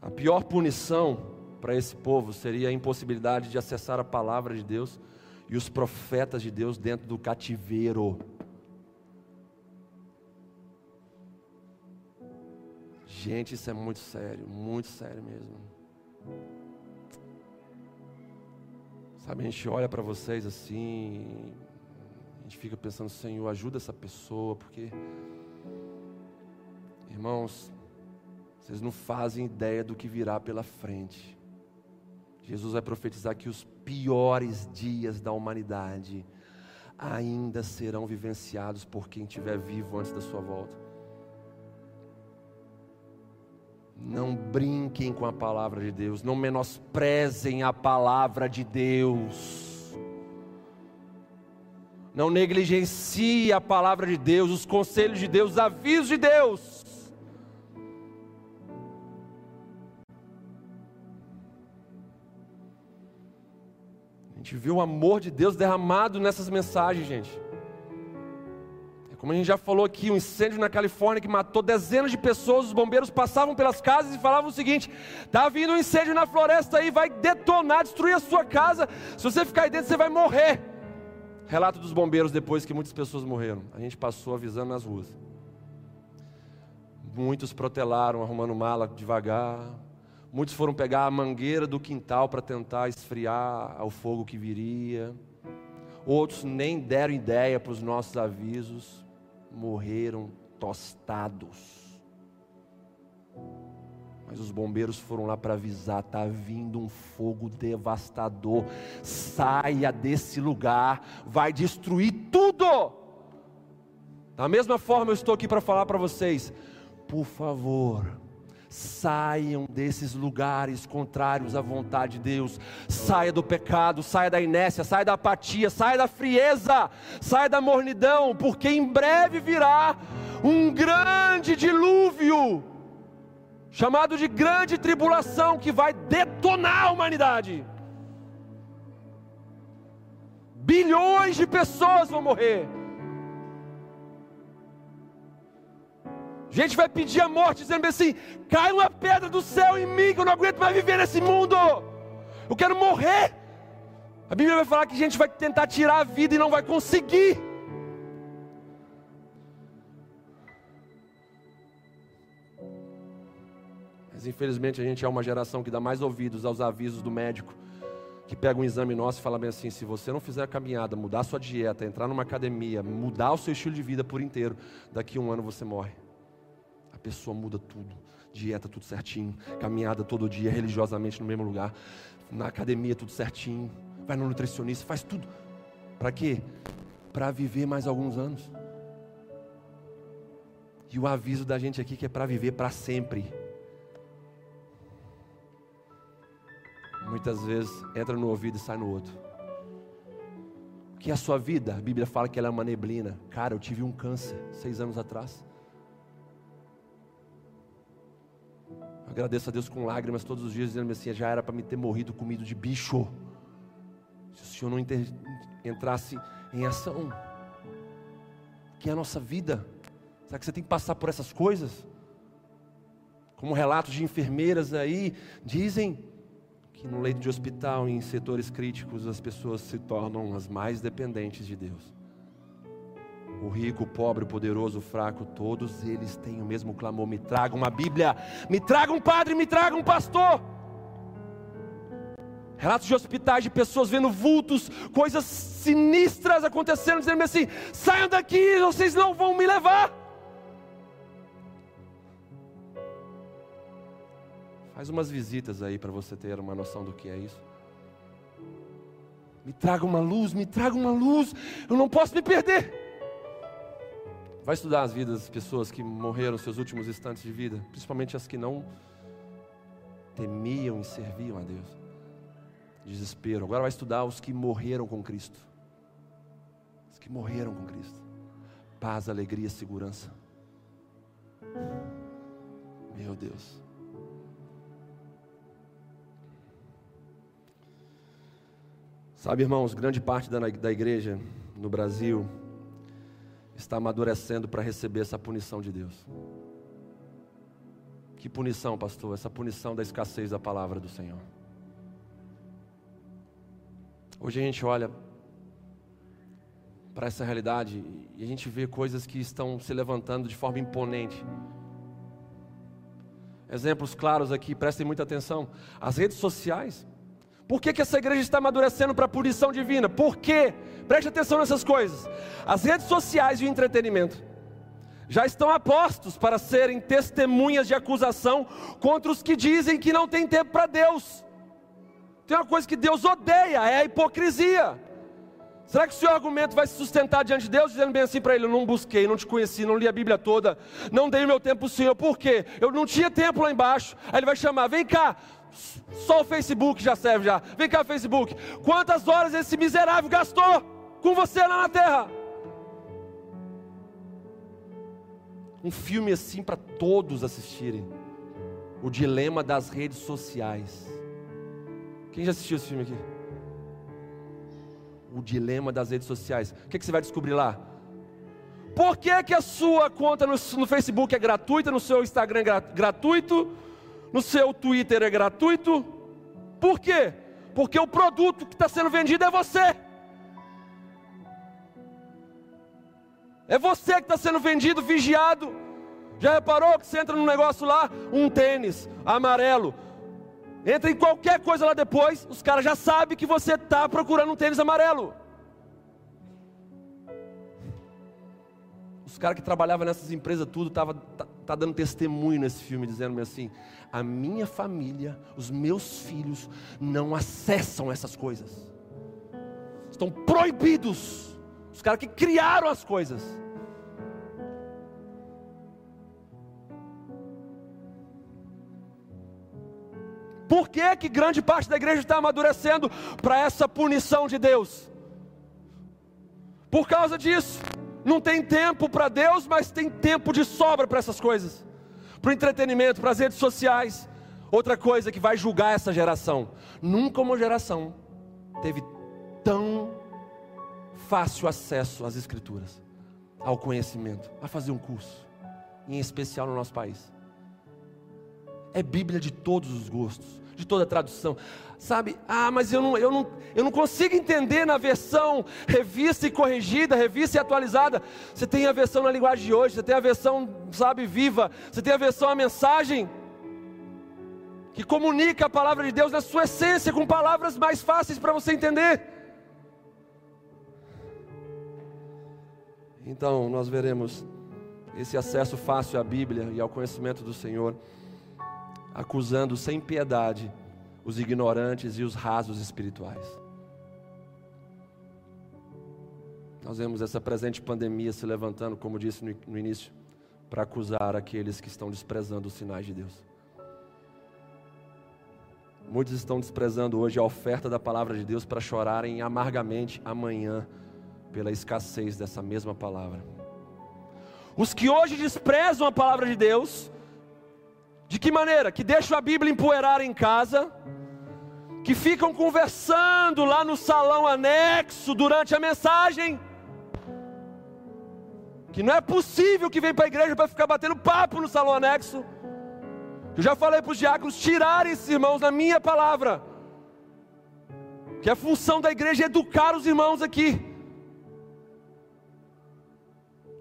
a pior punição para esse povo seria a impossibilidade de acessar a palavra de Deus e os profetas de Deus dentro do cativeiro. Gente, isso é muito sério, muito sério mesmo. Sabe, a gente olha para vocês assim, a gente fica pensando, Senhor, ajuda essa pessoa, porque, irmãos, vocês não fazem ideia do que virá pela frente. Jesus vai profetizar que os piores dias da humanidade ainda serão vivenciados por quem estiver vivo antes da sua volta. Não brinquem com a palavra de Deus, não menosprezem a palavra de Deus. Não negligencie a palavra de Deus, os conselhos de Deus, os avisos de Deus. A gente vê o amor de Deus derramado nessas mensagens, gente. Como a gente já falou aqui, um incêndio na Califórnia que matou dezenas de pessoas, os bombeiros passavam pelas casas e falavam o seguinte: está vindo um incêndio na floresta aí, vai detonar, destruir a sua casa. Se você ficar aí dentro, você vai morrer. Relato dos bombeiros depois que muitas pessoas morreram. A gente passou avisando nas ruas. Muitos protelaram, arrumando mala devagar. Muitos foram pegar a mangueira do quintal para tentar esfriar o fogo que viria. Outros nem deram ideia para os nossos avisos morreram tostados. Mas os bombeiros foram lá para avisar: está vindo um fogo devastador. Saia desse lugar, vai destruir tudo. Da mesma forma, eu estou aqui para falar para vocês: por favor, saiam desses lugares contrários à vontade de Deus. Saia do pecado, saia da inércia, saia da apatia, saia da frieza, saia da mornidão, porque em breve virá um grande dilúvio chamado de grande tribulação, que vai detonar a humanidade. Bilhões de pessoas vão morrer. Gente vai pedir a morte, dizendo assim: cai uma pedra do céu em mim, que eu não aguento mais viver nesse mundo. Eu quero morrer. A Bíblia vai falar que a gente vai tentar tirar a vida e não vai conseguir. Mas infelizmente a gente é uma geração que dá mais ouvidos aos avisos do médico, que pega um exame nosso e fala bem assim: se você não fizer a caminhada, mudar a sua dieta, entrar numa academia, mudar o seu estilo de vida por inteiro, daqui a um ano você morre. A pessoa muda tudo, dieta tudo certinho, caminhada todo dia, religiosamente no mesmo lugar, na academia tudo certinho, vai no nutricionista, faz tudo. Para quê? Para viver mais alguns anos. E o aviso da gente aqui que é para viver para sempre. muitas vezes entra no ouvido e sai no outro. O que é a sua vida? A Bíblia fala que ela é uma neblina. Cara, eu tive um câncer seis anos atrás. Agradeço a Deus com lágrimas todos os dias, dizendo assim: já era para me ter morrido comido de bicho. Se o Senhor não inter... entrasse em ação, que é a nossa vida. Será que você tem que passar por essas coisas? Como relatos de enfermeiras aí dizem, que no leito de hospital, em setores críticos, as pessoas se tornam as mais dependentes de Deus. O rico, o pobre, o poderoso, o fraco, todos eles têm o mesmo clamor: me traga uma Bíblia, me traga um padre, me traga um pastor. Relatos de hospitais de pessoas vendo vultos, coisas sinistras acontecendo, dizendo assim: saiam daqui, vocês não vão me levar. Faz umas visitas aí para você ter uma noção do que é isso. Me traga uma luz, me traga uma luz. Eu não posso me perder. Vai estudar as vidas das pessoas que morreram seus últimos instantes de vida, principalmente as que não temiam e serviam a Deus. Desespero. Agora vai estudar os que morreram com Cristo. Os que morreram com Cristo. Paz, alegria, segurança. Meu Deus. Sabe, irmãos, grande parte da, da igreja no Brasil está amadurecendo para receber essa punição de Deus. Que punição, pastor? Essa punição da escassez da palavra do Senhor. Hoje a gente olha para essa realidade e a gente vê coisas que estão se levantando de forma imponente. Exemplos claros aqui, prestem muita atenção. As redes sociais por que, que essa igreja está amadurecendo para a punição divina? Por quê? Preste atenção nessas coisas. As redes sociais e o entretenimento já estão apostos para serem testemunhas de acusação contra os que dizem que não tem tempo para Deus. Tem uma coisa que Deus odeia, é a hipocrisia. Será que o seu argumento vai se sustentar diante de Deus, dizendo bem assim para ele: Eu não busquei, não te conheci, não li a Bíblia toda, não dei o meu tempo para o Senhor, por quê? Eu não tinha tempo lá embaixo. Aí ele vai chamar: Vem cá, só o Facebook já serve já. Vem cá, Facebook. Quantas horas esse miserável gastou com você lá na terra? Um filme assim para todos assistirem. O dilema das redes sociais. Quem já assistiu esse filme aqui? O dilema das redes sociais. O que, que você vai descobrir lá? Por que, que a sua conta no, no Facebook é gratuita, no seu Instagram é gratuito, no seu Twitter é gratuito. Por quê? Porque o produto que está sendo vendido é você. É você que está sendo vendido, vigiado. Já reparou que você entra num negócio lá, um tênis amarelo. Entra em qualquer coisa lá depois, os caras já sabem que você está procurando um tênis amarelo. Os caras que trabalhavam nessas empresas tudo, tava, está dando testemunho nesse filme, dizendo-me assim: a minha família, os meus filhos não acessam essas coisas. Estão proibidos. Os caras que criaram as coisas. Por que, que grande parte da igreja está amadurecendo para essa punição de Deus? Por causa disso. Não tem tempo para Deus, mas tem tempo de sobra para essas coisas. Para o entretenimento, para as redes sociais. Outra coisa que vai julgar essa geração. Nunca uma geração teve tão fácil acesso às escrituras, ao conhecimento, a fazer um curso, em especial no nosso país. É Bíblia de todos os gostos, de toda tradução. Sabe, ah, mas eu não, eu, não, eu não consigo entender na versão revista e corrigida, revista e atualizada. Você tem a versão na linguagem de hoje, você tem a versão, sabe, viva, você tem a versão a mensagem, que comunica a palavra de Deus na sua essência, com palavras mais fáceis para você entender. Então, nós veremos esse acesso fácil à Bíblia e ao conhecimento do Senhor acusando sem piedade os ignorantes e os rasos espirituais. Nós vemos essa presente pandemia se levantando, como disse no início, para acusar aqueles que estão desprezando os sinais de Deus. Muitos estão desprezando hoje a oferta da palavra de Deus para chorarem amargamente amanhã pela escassez dessa mesma palavra. Os que hoje desprezam a palavra de Deus de que maneira? Que deixam a Bíblia empoeirar em casa, que ficam conversando lá no salão anexo durante a mensagem, que não é possível que vem para a igreja para ficar batendo papo no salão anexo. Eu já falei para os diáconos tirarem esses irmãos na minha palavra, que a função da igreja é educar os irmãos aqui.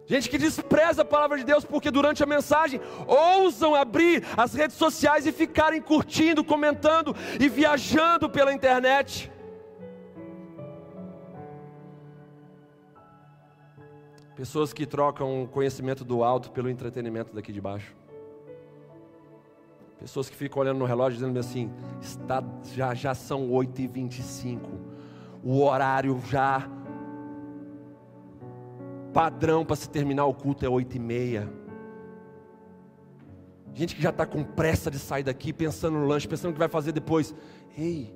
Gente que despreza a palavra de Deus porque durante a mensagem ousam abrir as redes sociais e ficarem curtindo, comentando e viajando pela internet. Pessoas que trocam o conhecimento do alto pelo entretenimento daqui de baixo. Pessoas que ficam olhando no relógio dizendo assim: está, já, já são 8h25, o horário já padrão para se terminar o culto é oito e meia. Gente que já está com pressa de sair daqui, pensando no lanche, pensando o que vai fazer depois. Ei,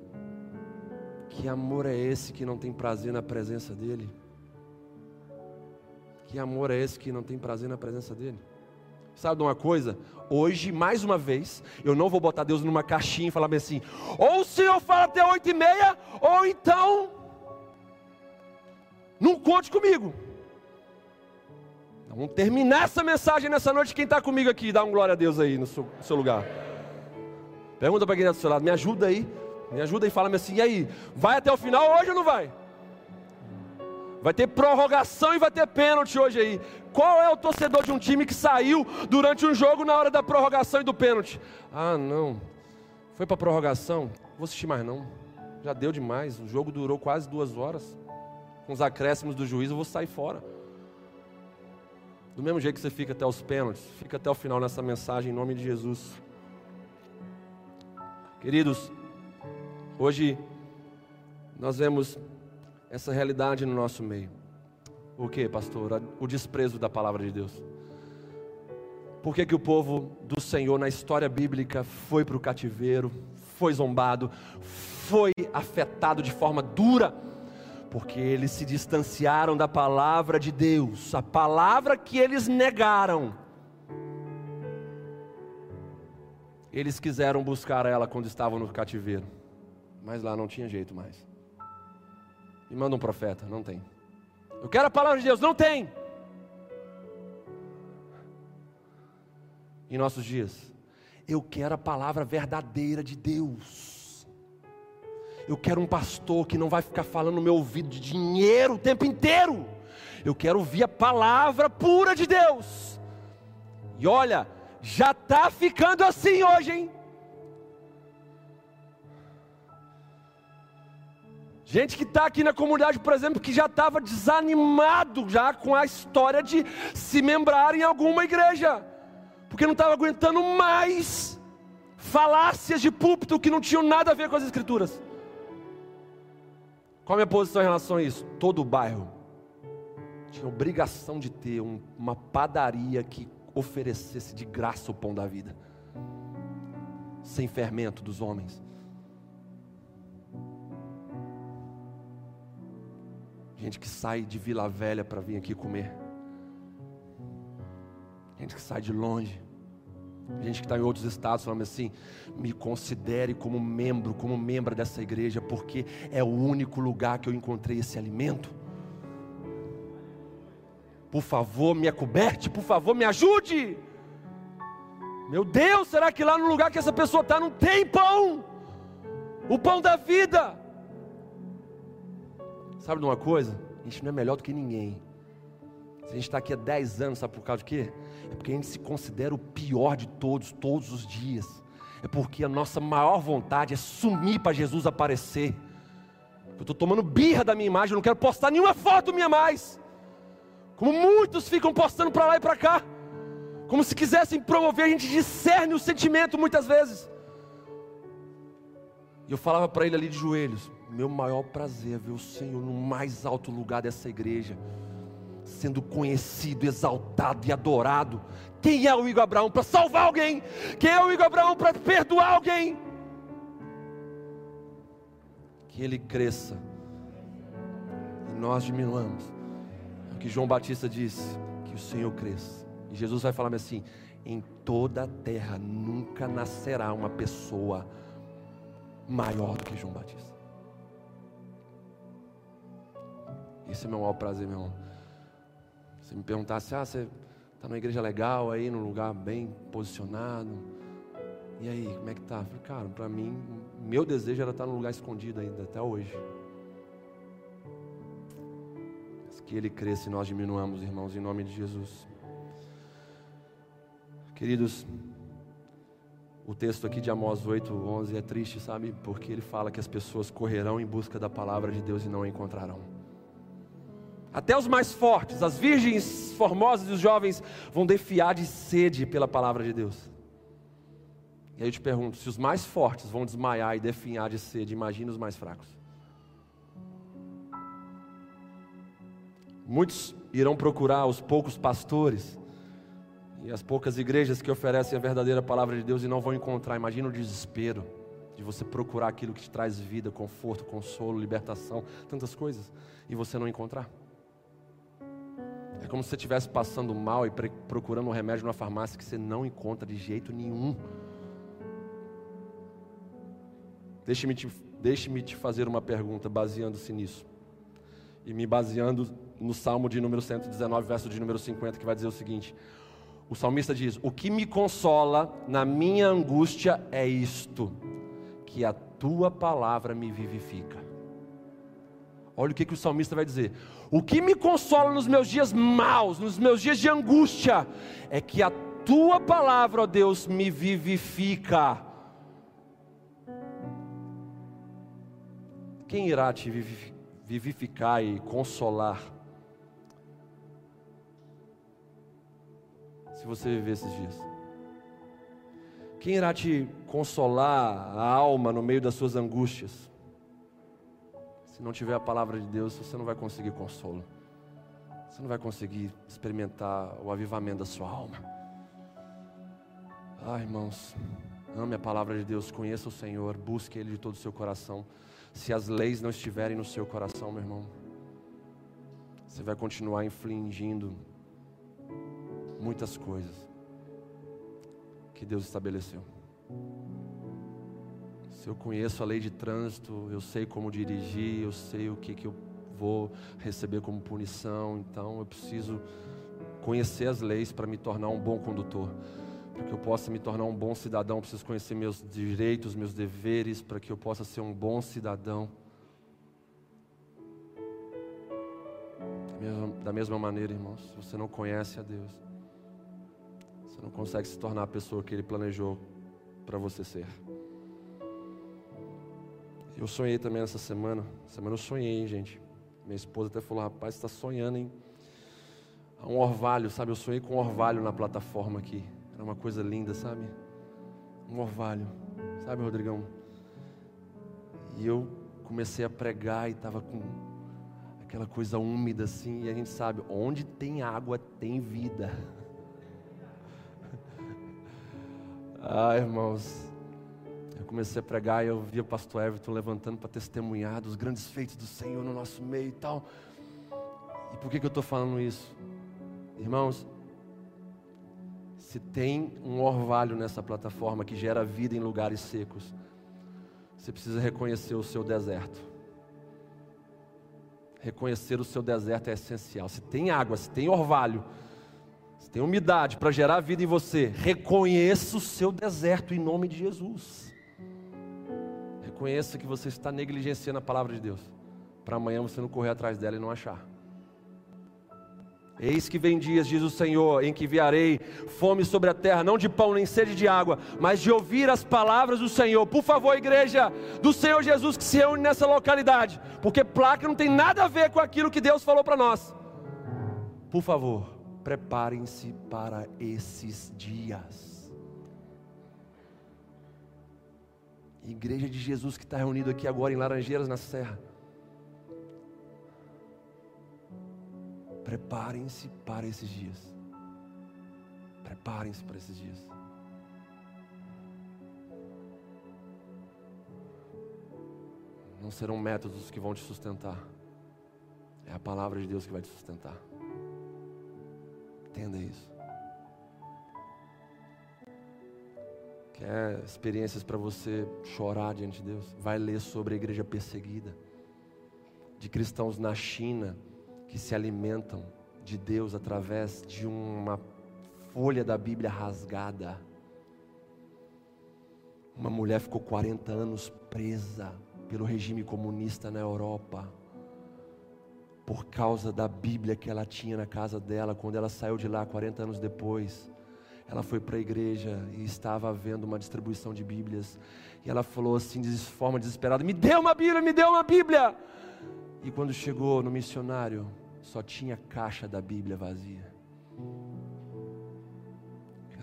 que amor é esse que não tem prazer na presença dEle? Que amor é esse que não tem prazer na presença dEle? Sabe de uma coisa? Hoje, mais uma vez, eu não vou botar Deus numa caixinha e falar assim: ou o Senhor fala até oito e meia, ou então não conte comigo. Vamos terminar essa mensagem nessa noite. Quem está comigo aqui, dá um glória a Deus aí no seu, no seu lugar. Pergunta para quem está do seu lado, me ajuda aí. Me ajuda aí, fala-me assim, e aí, vai até o final hoje ou não vai? Vai ter prorrogação e vai ter pênalti hoje aí. Qual é o torcedor de um time que saiu durante um jogo na hora da prorrogação e do pênalti? Ah, não. Foi para prorrogação? Vou assistir mais não. Já deu demais. O jogo durou quase duas horas. Com os acréscimos do juiz, eu vou sair fora. Do mesmo jeito que você fica até os pênaltis, fica até o final nessa mensagem em nome de Jesus. Queridos, hoje nós vemos essa realidade no nosso meio. O que, pastor? O desprezo da palavra de Deus. Por que, que o povo do Senhor na história bíblica foi para o cativeiro, foi zombado, foi afetado de forma dura? Porque eles se distanciaram da palavra de Deus, a palavra que eles negaram. Eles quiseram buscar ela quando estavam no cativeiro, mas lá não tinha jeito mais. E manda um profeta, não tem. Eu quero a palavra de Deus, não tem. Em nossos dias, eu quero a palavra verdadeira de Deus. Eu quero um pastor que não vai ficar falando no meu ouvido de dinheiro o tempo inteiro. Eu quero ouvir a palavra pura de Deus. E olha, já está ficando assim hoje, hein? Gente que está aqui na comunidade, por exemplo, que já estava desanimado já com a história de se membrar em alguma igreja. Por porque não estava aguentando mais falácias de púlpito que não tinham nada a ver com as Escrituras. Qual a minha posição em relação a isso? Todo o bairro tinha obrigação de ter um, uma padaria que oferecesse de graça o pão da vida, sem fermento dos homens. Gente que sai de Vila Velha para vir aqui comer. Gente que sai de longe. Gente que está em outros estados falando assim: me considere como membro, como membro dessa igreja, porque é o único lugar que eu encontrei esse alimento. Por favor, me acoberte, por favor, me ajude. Meu Deus, será que lá no lugar que essa pessoa está não tem pão? O pão da vida. Sabe de uma coisa? A gente não é melhor do que ninguém. Se a gente está aqui há 10 anos, sabe por causa de quê? É porque a gente se considera o pior de todos, todos os dias. É porque a nossa maior vontade é sumir para Jesus aparecer. Eu estou tomando birra da minha imagem, eu não quero postar nenhuma foto minha mais. Como muitos ficam postando para lá e para cá. Como se quisessem promover, a gente discerne o sentimento muitas vezes. E eu falava para ele ali de joelhos: meu maior prazer é ver o Senhor no mais alto lugar dessa igreja, sendo conhecido, exaltado e adorado. Quem é o Igor Abraão para salvar alguém? Quem é o Igor Abraão para perdoar alguém? Que ele cresça e nós diminuamos. É o que João Batista disse: que o Senhor cresça. E Jesus vai falar assim: em toda a terra nunca nascerá uma pessoa maior do que João Batista. Esse é meu maior prazer, meu irmão. Me perguntasse, ah, você está numa igreja legal aí, num lugar bem posicionado. E aí, como é que tá? Eu falei, cara, para mim, meu desejo era estar num lugar escondido ainda, até hoje. Mas que ele cresça e nós diminuamos, irmãos, em nome de Jesus. Queridos, o texto aqui de Amós 8, 11 é triste, sabe? Porque ele fala que as pessoas correrão em busca da palavra de Deus e não a encontrarão. Até os mais fortes, as virgens formosas e os jovens vão defiar de sede pela palavra de Deus. E aí eu te pergunto: se os mais fortes vão desmaiar e definhar de sede, imagina os mais fracos. Muitos irão procurar os poucos pastores e as poucas igrejas que oferecem a verdadeira palavra de Deus e não vão encontrar. Imagina o desespero de você procurar aquilo que te traz vida, conforto, consolo, libertação, tantas coisas, e você não encontrar. É como se você estivesse passando mal e procurando um remédio numa farmácia que você não encontra de jeito nenhum. Deixe-me te, deixe te fazer uma pergunta baseando-se nisso. E me baseando no Salmo de número 119, verso de número 50, que vai dizer o seguinte: O salmista diz: O que me consola na minha angústia é isto, que a tua palavra me vivifica. Olha o que, que o salmista vai dizer: O que me consola nos meus dias maus, nos meus dias de angústia, é que a tua palavra, ó Deus, me vivifica. Quem irá te vivificar e consolar? Se você viver esses dias. Quem irá te consolar a alma no meio das suas angústias? Se não tiver a palavra de Deus, você não vai conseguir consolo. Você não vai conseguir experimentar o avivamento da sua alma. Ah, irmãos, ame a palavra de Deus, conheça o Senhor, busque Ele de todo o seu coração. Se as leis não estiverem no seu coração, meu irmão, você vai continuar infligindo muitas coisas que Deus estabeleceu. Se eu conheço a lei de trânsito, eu sei como dirigir, eu sei o que, que eu vou receber como punição, então eu preciso conhecer as leis para me tornar um bom condutor. Para que eu possa me tornar um bom cidadão, eu preciso conhecer meus direitos, meus deveres, para que eu possa ser um bom cidadão. Da mesma, maneira, irmãos, se você não conhece a Deus, você não consegue se tornar a pessoa que Ele planejou para você ser. Eu sonhei também essa semana. Semana eu sonhei, hein, gente. Minha esposa até falou: rapaz, está sonhando, hein? Um orvalho, sabe? Eu sonhei com um orvalho na plataforma aqui. Era uma coisa linda, sabe? Um orvalho, sabe, Rodrigão? E eu comecei a pregar e estava com aquela coisa úmida assim, e a gente sabe, onde tem água tem vida. <laughs> ah, irmãos, eu comecei a pregar e eu via o pastor Everton levantando para testemunhar dos grandes feitos do Senhor no nosso meio e tal. E por que, que eu estou falando isso? Irmãos, se tem um orvalho nessa plataforma que gera vida em lugares secos, você precisa reconhecer o seu deserto. Reconhecer o seu deserto é essencial. Se tem água, se tem orvalho, se tem umidade para gerar vida em você, reconheça o seu deserto em nome de Jesus. Reconheça que você está negligenciando a palavra de Deus, para amanhã você não correr atrás dela e não achar. Eis que vem dias, diz o Senhor, em que enviarei fome sobre a terra, não de pão nem sede de água, mas de ouvir as palavras do Senhor. Por favor, igreja do Senhor Jesus que se reúne nessa localidade, porque placa não tem nada a ver com aquilo que Deus falou para nós. Por favor, preparem-se para esses dias. Igreja de Jesus que está reunido aqui agora em Laranjeiras na Serra Preparem-se para esses dias. Preparem-se para esses dias. Não serão métodos que vão te sustentar. É a palavra de Deus que vai te sustentar. Entenda isso. Quer experiências para você chorar diante de Deus? Vai ler sobre a igreja perseguida, de cristãos na China que se alimentam de Deus através de uma folha da Bíblia rasgada. Uma mulher ficou 40 anos presa pelo regime comunista na Europa, por causa da Bíblia que ela tinha na casa dela, quando ela saiu de lá 40 anos depois. Ela foi para a igreja e estava havendo uma distribuição de Bíblias. E ela falou assim, de forma desesperada: Me dê uma Bíblia, me dê uma Bíblia. E quando chegou no missionário, só tinha caixa da Bíblia vazia.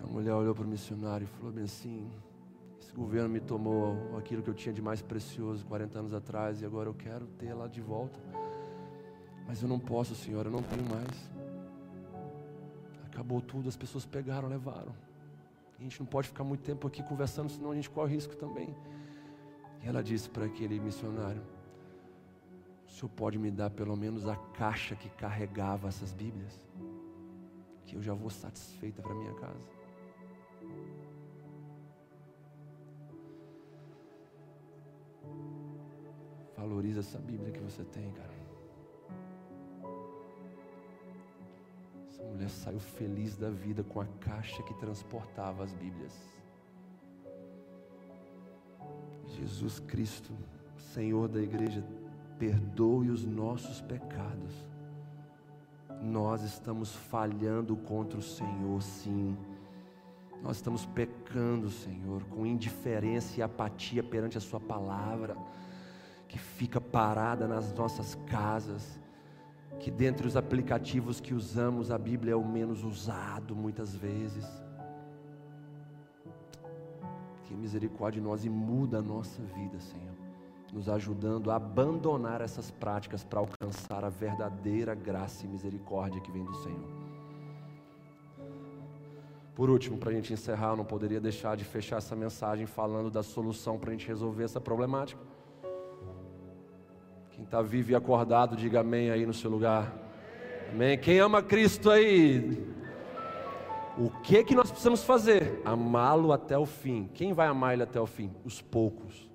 A mulher olhou para o missionário e falou bem assim: esse governo me tomou aquilo que eu tinha de mais precioso 40 anos atrás e agora eu quero ter lá de volta. Mas eu não posso, Senhor, eu não tenho mais. Acabou tudo, as pessoas pegaram, levaram. A gente não pode ficar muito tempo aqui conversando, senão a gente corre risco também. E ela disse para aquele missionário: o senhor pode me dar pelo menos a caixa que carregava essas Bíblias? Que eu já vou satisfeita para minha casa. Valoriza essa Bíblia que você tem, cara. Essa mulher saiu feliz da vida com a caixa que transportava as Bíblias. Jesus Cristo, Senhor da igreja, perdoe os nossos pecados. Nós estamos falhando contra o Senhor, sim. Nós estamos pecando, Senhor, com indiferença e apatia perante a Sua palavra, que fica parada nas nossas casas, que dentre os aplicativos que usamos, a Bíblia é o menos usado muitas vezes. Que misericórdia de nós e muda a nossa vida, Senhor nos ajudando a abandonar essas práticas para alcançar a verdadeira graça e misericórdia que vem do Senhor. Por último, para a gente encerrar, eu não poderia deixar de fechar essa mensagem falando da solução para a gente resolver essa problemática. Quem está vivo e acordado, diga amém aí no seu lugar. Amém. Quem ama Cristo aí? O que que nós precisamos fazer? Amá-lo até o fim. Quem vai amar ele até o fim? Os poucos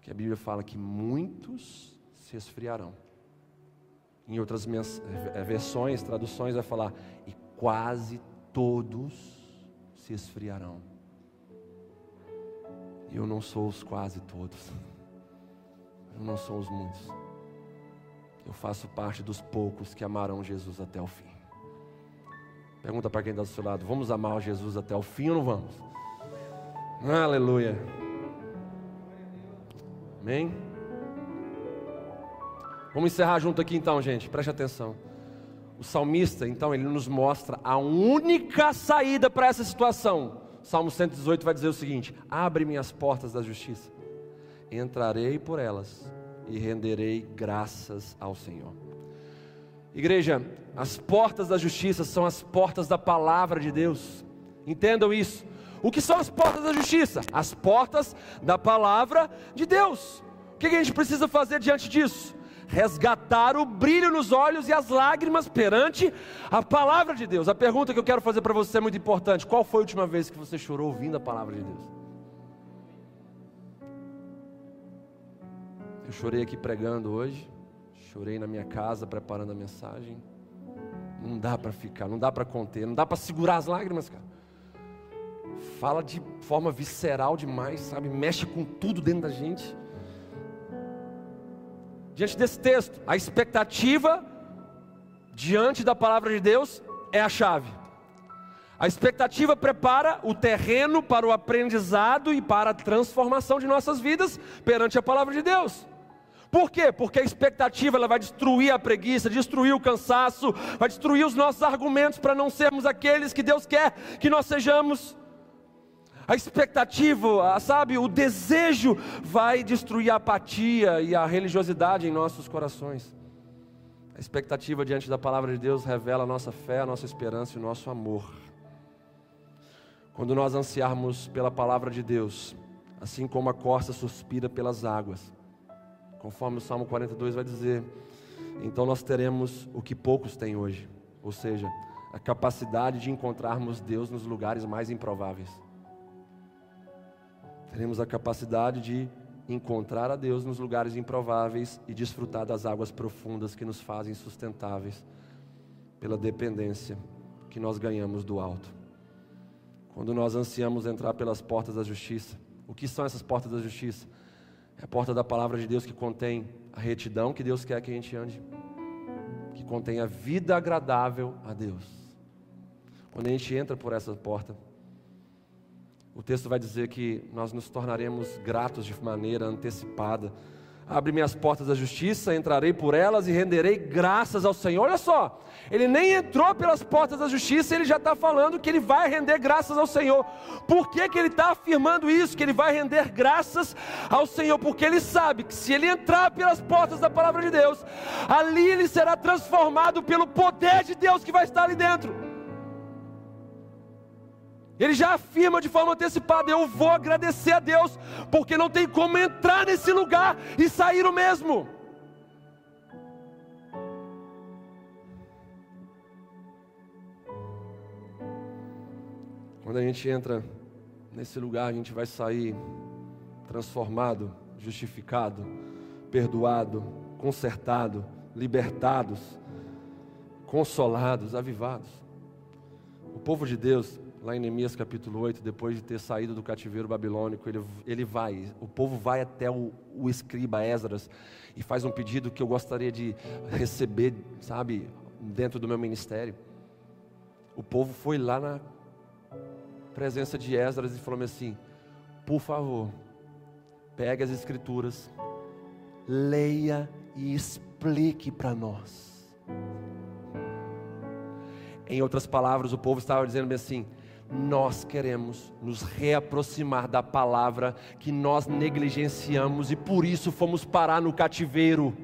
que a Bíblia fala que muitos se esfriarão. Em outras eh, versões, traduções, vai falar, e quase todos se esfriarão. Eu não sou os quase todos. Eu não sou os muitos. Eu faço parte dos poucos que amarão Jesus até o fim. Pergunta para quem está do seu lado: vamos amar Jesus até o fim ou não vamos? Aleluia. Amém? Vamos encerrar junto aqui então, gente. Preste atenção. o salmista, então, ele nos mostra a única saída para essa situação. Salmo 118 vai dizer o seguinte: Abre-me as portas da justiça, entrarei por elas e renderei graças ao Senhor. Igreja, as portas da justiça são as portas da palavra de Deus. Entendam isso. O que são as portas da justiça? As portas da palavra de Deus. O que a gente precisa fazer diante disso? Resgatar o brilho nos olhos e as lágrimas perante a palavra de Deus. A pergunta que eu quero fazer para você é muito importante: qual foi a última vez que você chorou ouvindo a palavra de Deus? Eu chorei aqui pregando hoje. Chorei na minha casa preparando a mensagem. Não dá para ficar, não dá para conter, não dá para segurar as lágrimas, cara. Fala de forma visceral demais, sabe? Mexe com tudo dentro da gente. Diante desse texto, a expectativa diante da palavra de Deus é a chave. A expectativa prepara o terreno para o aprendizado e para a transformação de nossas vidas perante a palavra de Deus. Por quê? Porque a expectativa ela vai destruir a preguiça, destruir o cansaço, vai destruir os nossos argumentos para não sermos aqueles que Deus quer que nós sejamos. A expectativa, sabe, o desejo vai destruir a apatia e a religiosidade em nossos corações. A expectativa diante da palavra de Deus revela a nossa fé, a nossa esperança e o nosso amor. Quando nós ansiarmos pela palavra de Deus, assim como a corça suspira pelas águas, conforme o Salmo 42 vai dizer. Então nós teremos o que poucos têm hoje, ou seja, a capacidade de encontrarmos Deus nos lugares mais improváveis. Teremos a capacidade de encontrar a Deus nos lugares improváveis e desfrutar das águas profundas que nos fazem sustentáveis pela dependência que nós ganhamos do alto. Quando nós ansiamos entrar pelas portas da justiça, o que são essas portas da justiça? É a porta da palavra de Deus que contém a retidão que Deus quer que a gente ande, que contém a vida agradável a Deus. Quando a gente entra por essa porta, o texto vai dizer que nós nos tornaremos gratos de maneira antecipada Abre minhas portas da justiça, entrarei por elas e renderei graças ao Senhor. Olha só, ele nem entrou pelas portas da justiça, ele já está falando que ele vai render graças ao Senhor. Por que, que ele está afirmando isso? Que ele vai render graças ao Senhor? Porque ele sabe que se ele entrar pelas portas da palavra de Deus, ali ele será transformado pelo poder de Deus que vai estar ali dentro. Ele já afirma de forma antecipada: Eu vou agradecer a Deus, porque não tem como entrar nesse lugar e sair o mesmo. Quando a gente entra nesse lugar, a gente vai sair transformado, justificado, perdoado, consertado, libertados, consolados, avivados. O povo de Deus lá em Neemias capítulo 8, depois de ter saído do cativeiro babilônico, ele, ele vai, o povo vai até o, o escriba Esdras e faz um pedido que eu gostaria de receber, sabe, dentro do meu ministério. O povo foi lá na presença de Esdras e falou assim: por favor, pegue as escrituras, leia e explique para nós. Em outras palavras, o povo estava dizendo assim: nós queremos nos reaproximar da palavra que nós negligenciamos e por isso fomos parar no cativeiro.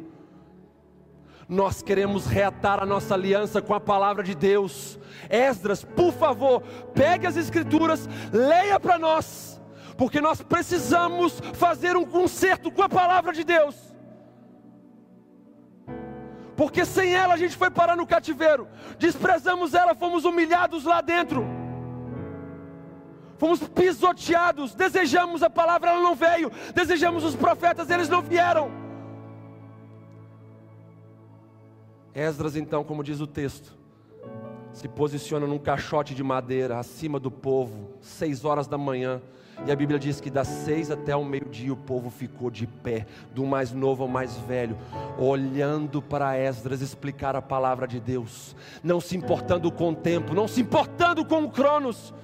Nós queremos reatar a nossa aliança com a palavra de Deus. Esdras, por favor, pegue as escrituras, leia para nós, porque nós precisamos fazer um conserto com a palavra de Deus. Porque sem ela a gente foi parar no cativeiro, desprezamos ela, fomos humilhados lá dentro fomos pisoteados, desejamos a palavra, ela não veio, desejamos os profetas, eles não vieram. Esdras, então, como diz o texto, se posiciona num caixote de madeira acima do povo, seis horas da manhã, e a Bíblia diz que das seis até o meio-dia o povo ficou de pé, do mais novo ao mais velho, olhando para Esdras explicar a palavra de Deus, não se importando com o tempo, não se importando com o Cronos,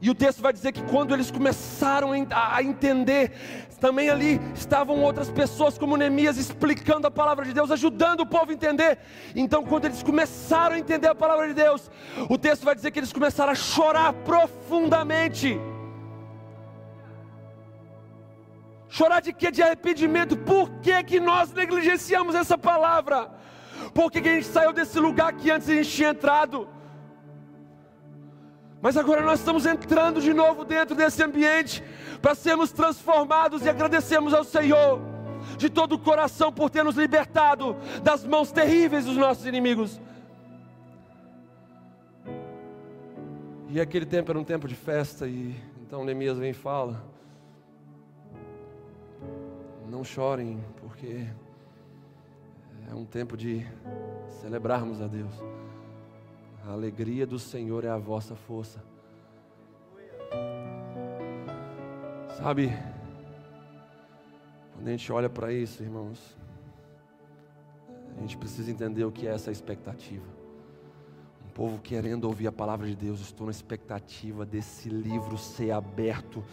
e o texto vai dizer que quando eles começaram a entender também ali estavam outras pessoas, como Neemias, explicando a palavra de Deus, ajudando o povo a entender. Então, quando eles começaram a entender a palavra de Deus, o texto vai dizer que eles começaram a chorar profundamente. Chorar de quê? De arrependimento. Por que, que nós negligenciamos essa palavra? Por que, que a gente saiu desse lugar que antes a gente tinha entrado? Mas agora nós estamos entrando de novo dentro desse ambiente para sermos transformados e agradecemos ao Senhor de todo o coração por ter nos libertado das mãos terríveis dos nossos inimigos. E aquele tempo era um tempo de festa e então Neemias vem e fala: Não chorem, porque é um tempo de celebrarmos a Deus. A alegria do Senhor é a vossa força. Sabe, quando a gente olha para isso, irmãos, a gente precisa entender o que é essa expectativa povo querendo ouvir a palavra de Deus, estou na expectativa desse livro ser aberto,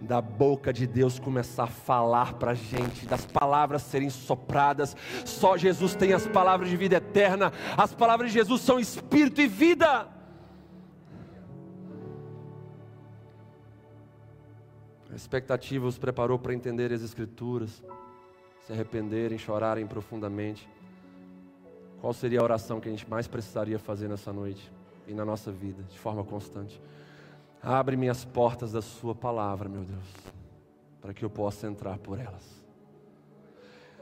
da boca de Deus começar a falar para a gente, das palavras serem sopradas. Só Jesus tem as palavras de vida eterna, as palavras de Jesus são espírito e vida. A expectativa os preparou para entender as Escrituras, se arrependerem, chorarem profundamente. Qual seria a oração que a gente mais precisaria fazer nessa noite e na nossa vida, de forma constante? Abre-me as portas da Sua palavra, meu Deus, para que eu possa entrar por elas.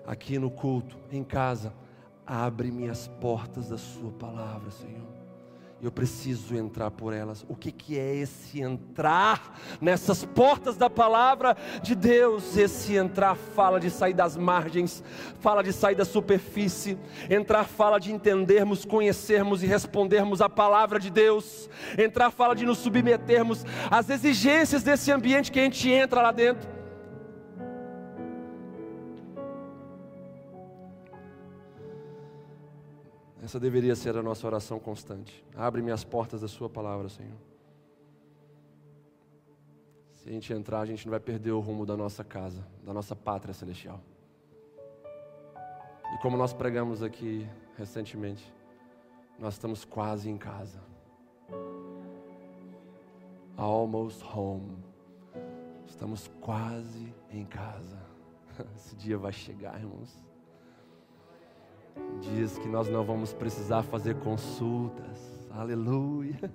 Aqui no culto, em casa, abre-me as portas da Sua palavra, Senhor eu preciso entrar por elas. O que, que é esse entrar nessas portas da palavra de Deus? Esse entrar fala de sair das margens, fala de sair da superfície. Entrar fala de entendermos, conhecermos e respondermos a palavra de Deus. Entrar fala de nos submetermos às exigências desse ambiente que a gente entra lá dentro. Essa deveria ser a nossa oração constante. Abre-me as portas da Sua palavra, Senhor. Se a gente entrar, a gente não vai perder o rumo da nossa casa, da nossa pátria celestial. E como nós pregamos aqui recentemente, nós estamos quase em casa. Almost home. Estamos quase em casa. <laughs> Esse dia vai chegar, irmãos. Diz que nós não vamos precisar fazer consultas. Aleluia.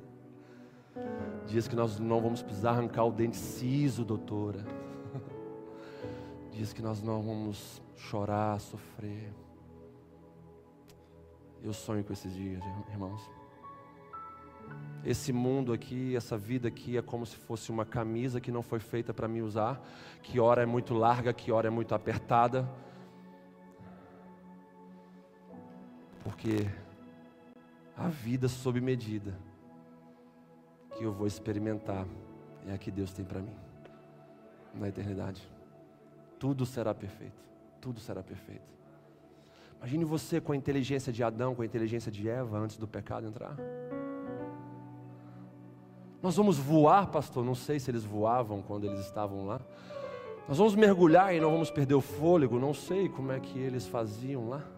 Diz que nós não vamos precisar arrancar o dente ciso, doutora. Diz que nós não vamos chorar, sofrer. Eu sonho com esses dias, irmãos. Esse mundo aqui, essa vida aqui é como se fosse uma camisa que não foi feita para mim usar, que hora é muito larga, que hora é muito apertada porque a vida sob medida que eu vou experimentar é a que Deus tem para mim na eternidade. Tudo será perfeito, tudo será perfeito. Imagine você com a inteligência de Adão, com a inteligência de Eva antes do pecado entrar. Nós vamos voar, pastor. Não sei se eles voavam quando eles estavam lá. Nós vamos mergulhar e não vamos perder o fôlego. Não sei como é que eles faziam lá.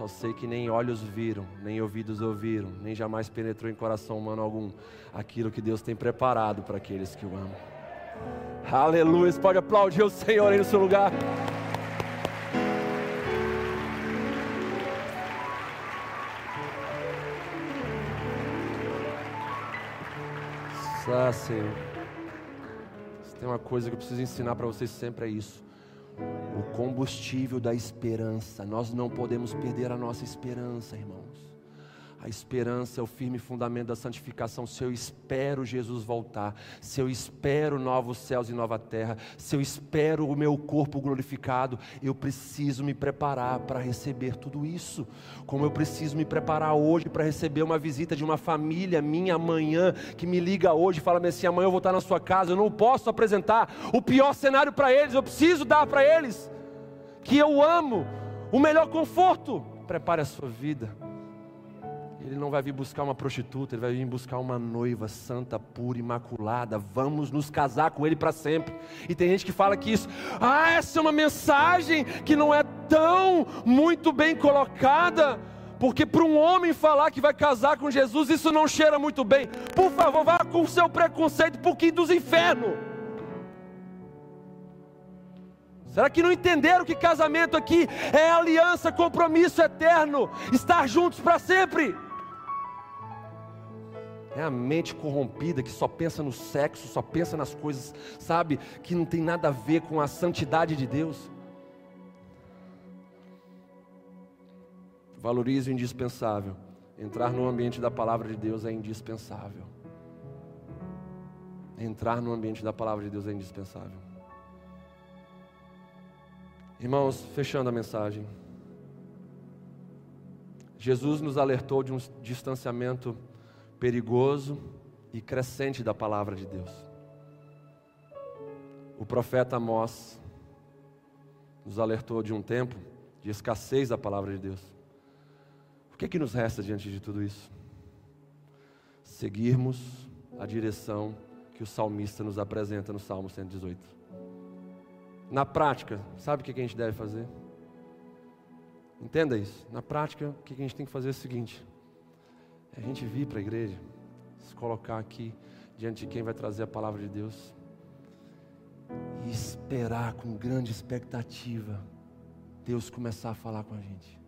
Só sei que nem olhos viram, nem ouvidos ouviram, nem jamais penetrou em coração humano algum aquilo que Deus tem preparado para aqueles que o amam. Aleluia! Você pode aplaudir o Senhor aí no seu lugar. Ah, Senhor. Se tem uma coisa que eu preciso ensinar para vocês sempre é isso o combustível da esperança. Nós não podemos perder a nossa esperança, irmãos. A esperança é o firme fundamento da santificação. Se eu espero Jesus voltar, se eu espero novos céus e nova terra, se eu espero o meu corpo glorificado, eu preciso me preparar para receber tudo isso. Como eu preciso me preparar hoje para receber uma visita de uma família minha amanhã, que me liga hoje e fala assim: amanhã eu vou estar na sua casa. Eu não posso apresentar o pior cenário para eles, eu preciso dar para eles que eu amo, o melhor conforto. Prepare a sua vida Ele não vai vir buscar uma prostituta, ele vai vir buscar uma noiva santa, pura, imaculada. Vamos nos casar com ele para sempre. E tem gente que fala que isso, ah, essa é uma mensagem que não é tão muito bem colocada. Porque para um homem falar que vai casar com Jesus, isso não cheira muito bem. Por favor, vá com o seu preconceito um pouquinho dos infernos. Será que não entenderam que casamento aqui é aliança, compromisso eterno, estar juntos para sempre? É a mente corrompida que só pensa no sexo, só pensa nas coisas, sabe, que não tem nada a ver com a santidade de Deus. Valorize o indispensável. Entrar no ambiente da palavra de Deus é indispensável. Entrar no ambiente da palavra de Deus é indispensável. Irmãos, fechando a mensagem. Jesus nos alertou de um distanciamento perigoso e crescente da palavra de Deus. O profeta Amós nos alertou de um tempo de escassez da palavra de Deus que, que nos resta diante de tudo isso? Seguirmos a direção que o salmista nos apresenta no Salmo 118. Na prática, sabe o que a gente deve fazer? Entenda isso. Na prática, o que a gente tem que fazer é o seguinte: é a gente vir para a igreja, se colocar aqui diante de quem vai trazer a palavra de Deus e esperar com grande expectativa Deus começar a falar com a gente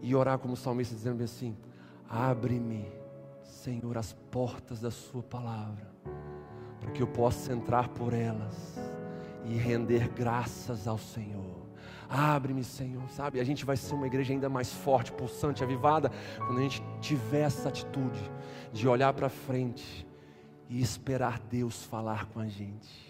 e orar como salmista, dizendo assim: Abre-me, Senhor, as portas da Sua palavra, para que eu possa entrar por elas e render graças ao Senhor. Abre-me, Senhor, sabe? A gente vai ser uma igreja ainda mais forte, pulsante, avivada, quando a gente tiver essa atitude de olhar para frente e esperar Deus falar com a gente.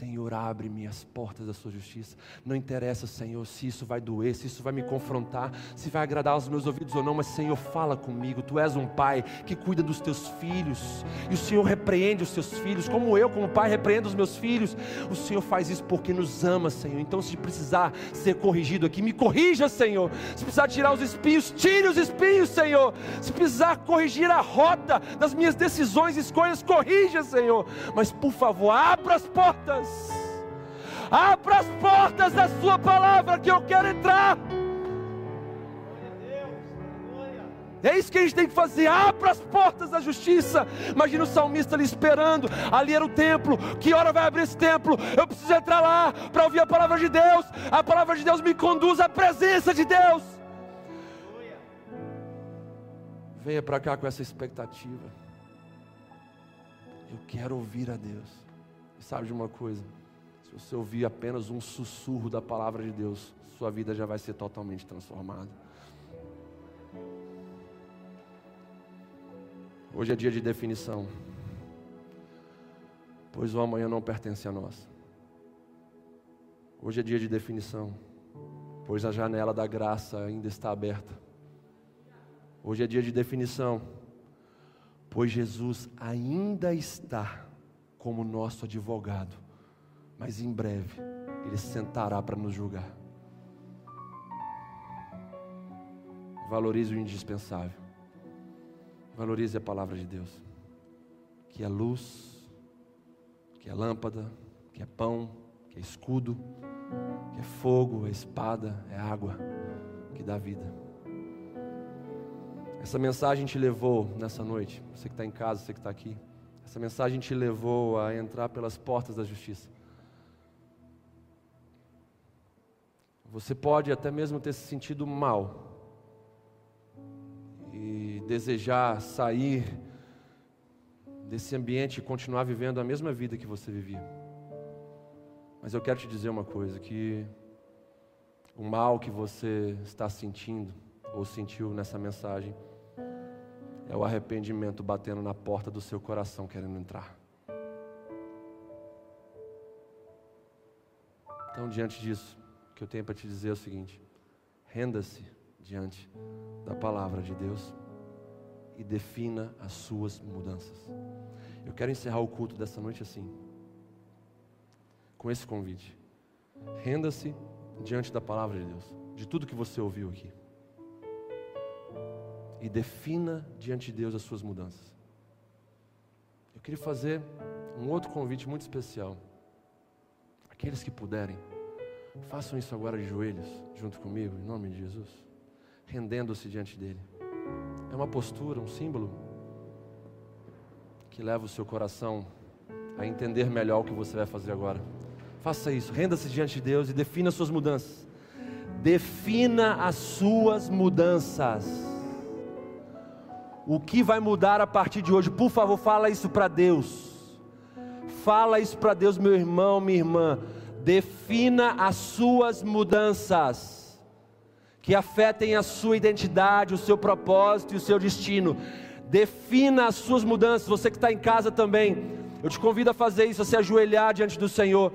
Senhor, abre-me as portas da sua justiça. Não interessa, Senhor, se isso vai doer, se isso vai me confrontar, se vai agradar aos meus ouvidos ou não, mas Senhor, fala comigo. Tu és um pai que cuida dos teus filhos, e o Senhor repreende os teus filhos, como eu, como pai, repreendo os meus filhos. O Senhor faz isso porque nos ama, Senhor. Então, se precisar ser corrigido aqui, me corrija, Senhor. Se precisar tirar os espinhos, tire os espinhos, Senhor. Se precisar corrigir a rota das minhas decisões e escolhas, corrija, Senhor. Mas, por favor, abra as portas Abra as portas da Sua palavra que eu quero entrar. É isso que a gente tem que fazer. Abra as portas da justiça. Imagina o salmista ali esperando. Ali era o templo. Que hora vai abrir esse templo? Eu preciso entrar lá para ouvir a palavra de Deus. A palavra de Deus me conduz à presença de Deus. Venha para cá com essa expectativa. Eu quero ouvir a Deus. E sabe de uma coisa? Se você ouvir apenas um sussurro da palavra de Deus, sua vida já vai ser totalmente transformada. Hoje é dia de definição, pois o amanhã não pertence a nós. Hoje é dia de definição, pois a janela da graça ainda está aberta. Hoje é dia de definição, pois Jesus ainda está como nosso advogado mas em breve ele sentará para nos julgar. Valorize o indispensável. Valorize a palavra de Deus, que é luz, que é lâmpada, que é pão, que é escudo, que é fogo, é espada, é água, que dá vida. Essa mensagem te levou nessa noite, você que está em casa, você que está aqui. Essa mensagem te levou a entrar pelas portas da justiça. Você pode até mesmo ter se sentido mal e desejar sair desse ambiente e continuar vivendo a mesma vida que você vivia. Mas eu quero te dizer uma coisa: que o mal que você está sentindo ou sentiu nessa mensagem é o arrependimento batendo na porta do seu coração querendo entrar. Então, diante disso, que eu tenho para te dizer é o seguinte: renda-se diante da palavra de Deus e defina as suas mudanças. Eu quero encerrar o culto dessa noite assim, com esse convite. Renda-se diante da palavra de Deus, de tudo que você ouviu aqui. E defina diante de Deus as suas mudanças. Eu queria fazer um outro convite muito especial. Aqueles que puderem, façam isso agora de joelhos, junto comigo, em nome de Jesus, rendendo-se diante dele. É uma postura, um símbolo que leva o seu coração a entender melhor o que você vai fazer agora. Faça isso, renda-se diante de Deus e defina as suas mudanças. Defina as suas mudanças. O que vai mudar a partir de hoje? Por favor, fala isso para Deus. Fala isso para Deus, meu irmão, minha irmã. Defina as suas mudanças, que afetem a sua identidade, o seu propósito e o seu destino. Defina as suas mudanças. Você que está em casa também, eu te convido a fazer isso, a se ajoelhar diante do Senhor,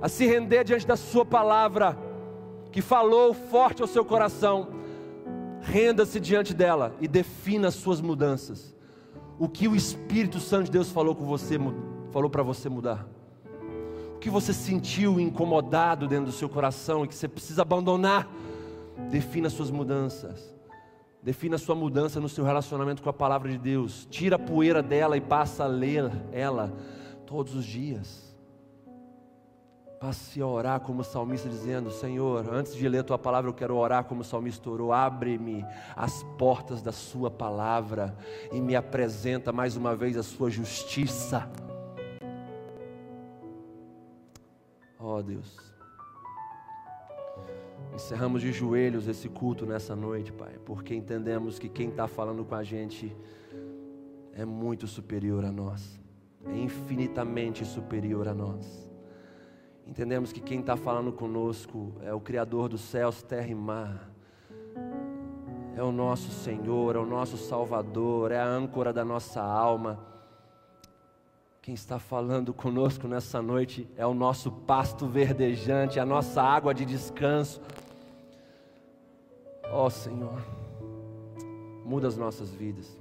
a se render diante da Sua palavra, que falou forte ao seu coração. Renda-se diante dela e defina as suas mudanças. O que o Espírito Santo de Deus falou com você, falou para você mudar. O que você sentiu incomodado dentro do seu coração e que você precisa abandonar. Defina as suas mudanças. Defina a sua mudança no seu relacionamento com a palavra de Deus. Tira a poeira dela e passa a ler ela todos os dias. Passe a orar como salmista, dizendo: Senhor, antes de ler a tua palavra, eu quero orar como salmista orou. Abre-me as portas da Sua palavra e me apresenta mais uma vez a Sua justiça. Oh, Deus. Encerramos de joelhos esse culto nessa noite, Pai, porque entendemos que quem está falando com a gente é muito superior a nós, é infinitamente superior a nós. Entendemos que quem está falando conosco é o Criador dos céus, terra e mar, é o nosso Senhor, é o nosso Salvador, é a âncora da nossa alma. Quem está falando conosco nessa noite é o nosso pasto verdejante, a nossa água de descanso, Ó oh, Senhor, muda as nossas vidas.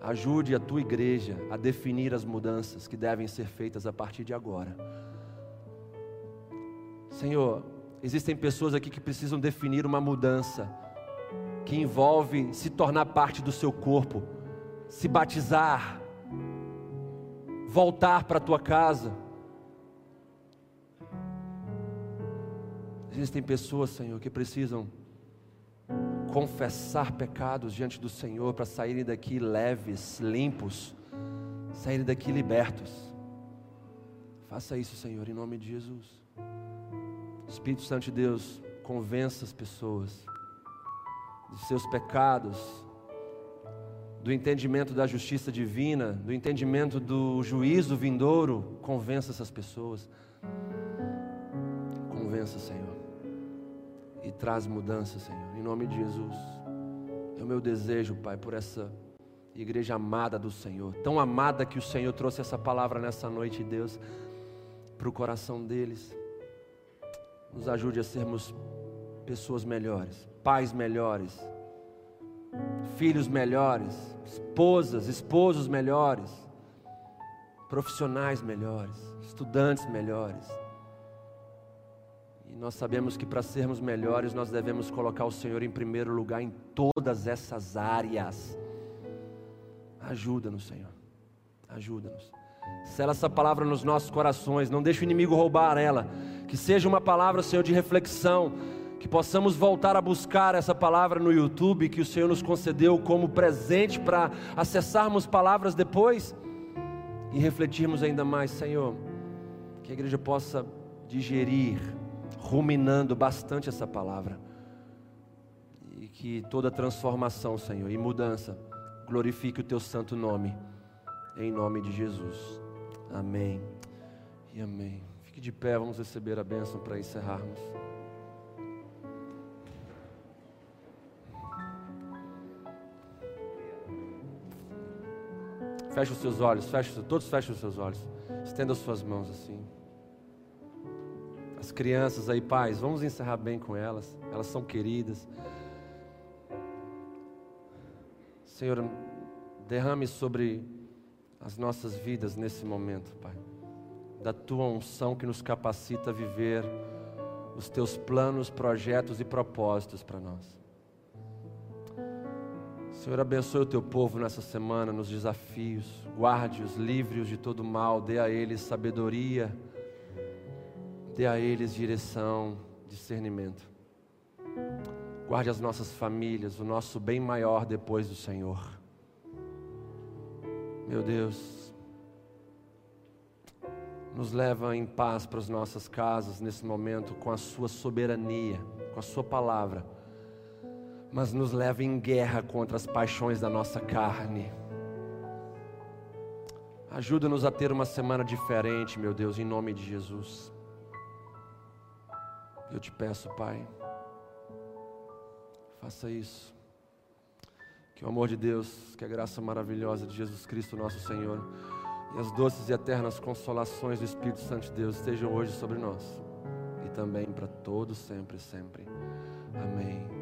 Ajude a tua igreja a definir as mudanças que devem ser feitas a partir de agora. Senhor, existem pessoas aqui que precisam definir uma mudança que envolve se tornar parte do seu corpo, se batizar, voltar para a tua casa. Existem pessoas, Senhor, que precisam confessar pecados diante do Senhor para saírem daqui leves, limpos, saírem daqui libertos. Faça isso, Senhor, em nome de Jesus. Espírito Santo de Deus, convença as pessoas dos seus pecados, do entendimento da justiça divina, do entendimento do juízo vindouro. Convença essas pessoas. Convença, Senhor e traz mudança, Senhor, em nome de Jesus. É o meu desejo, Pai, por essa igreja amada do Senhor, tão amada que o Senhor trouxe essa palavra nessa noite, Deus, para o coração deles. Nos ajude a sermos pessoas melhores, pais melhores, filhos melhores, esposas, esposos melhores, profissionais melhores, estudantes melhores nós sabemos que para sermos melhores, nós devemos colocar o Senhor em primeiro lugar em todas essas áreas. Ajuda-nos, Senhor. Ajuda-nos. Sela essa palavra nos nossos corações, não deixe o inimigo roubar ela. Que seja uma palavra, Senhor, de reflexão. Que possamos voltar a buscar essa palavra no YouTube que o Senhor nos concedeu como presente para acessarmos palavras depois e refletirmos ainda mais, Senhor. Que a igreja possa digerir ruminando bastante essa palavra. E que toda transformação, Senhor, e mudança, glorifique o teu santo nome, em nome de Jesus. Amém e amém. Fique de pé, vamos receber a bênção para encerrarmos. Feche os seus olhos, feche, todos fechem os seus olhos. Estenda as suas mãos assim. As crianças aí, pais, vamos encerrar bem com elas. Elas são queridas. Senhor, derrame sobre as nossas vidas nesse momento, Pai. Da tua unção que nos capacita a viver os teus planos, projetos e propósitos para nós. Senhor, abençoe o teu povo nessa semana, nos desafios, guarde-os, livre-os de todo mal, dê a eles sabedoria, dê a eles direção, discernimento. Guarde as nossas famílias, o nosso bem maior depois do Senhor. Meu Deus, nos leva em paz para as nossas casas nesse momento com a Sua soberania, com a Sua palavra, mas nos leva em guerra contra as paixões da nossa carne. Ajuda-nos a ter uma semana diferente, meu Deus, em nome de Jesus. Eu te peço, Pai, faça isso. Que o amor de Deus, que a graça maravilhosa de Jesus Cristo, nosso Senhor, e as doces e eternas consolações do Espírito Santo de Deus estejam hoje sobre nós e também para todos, sempre, sempre. Amém.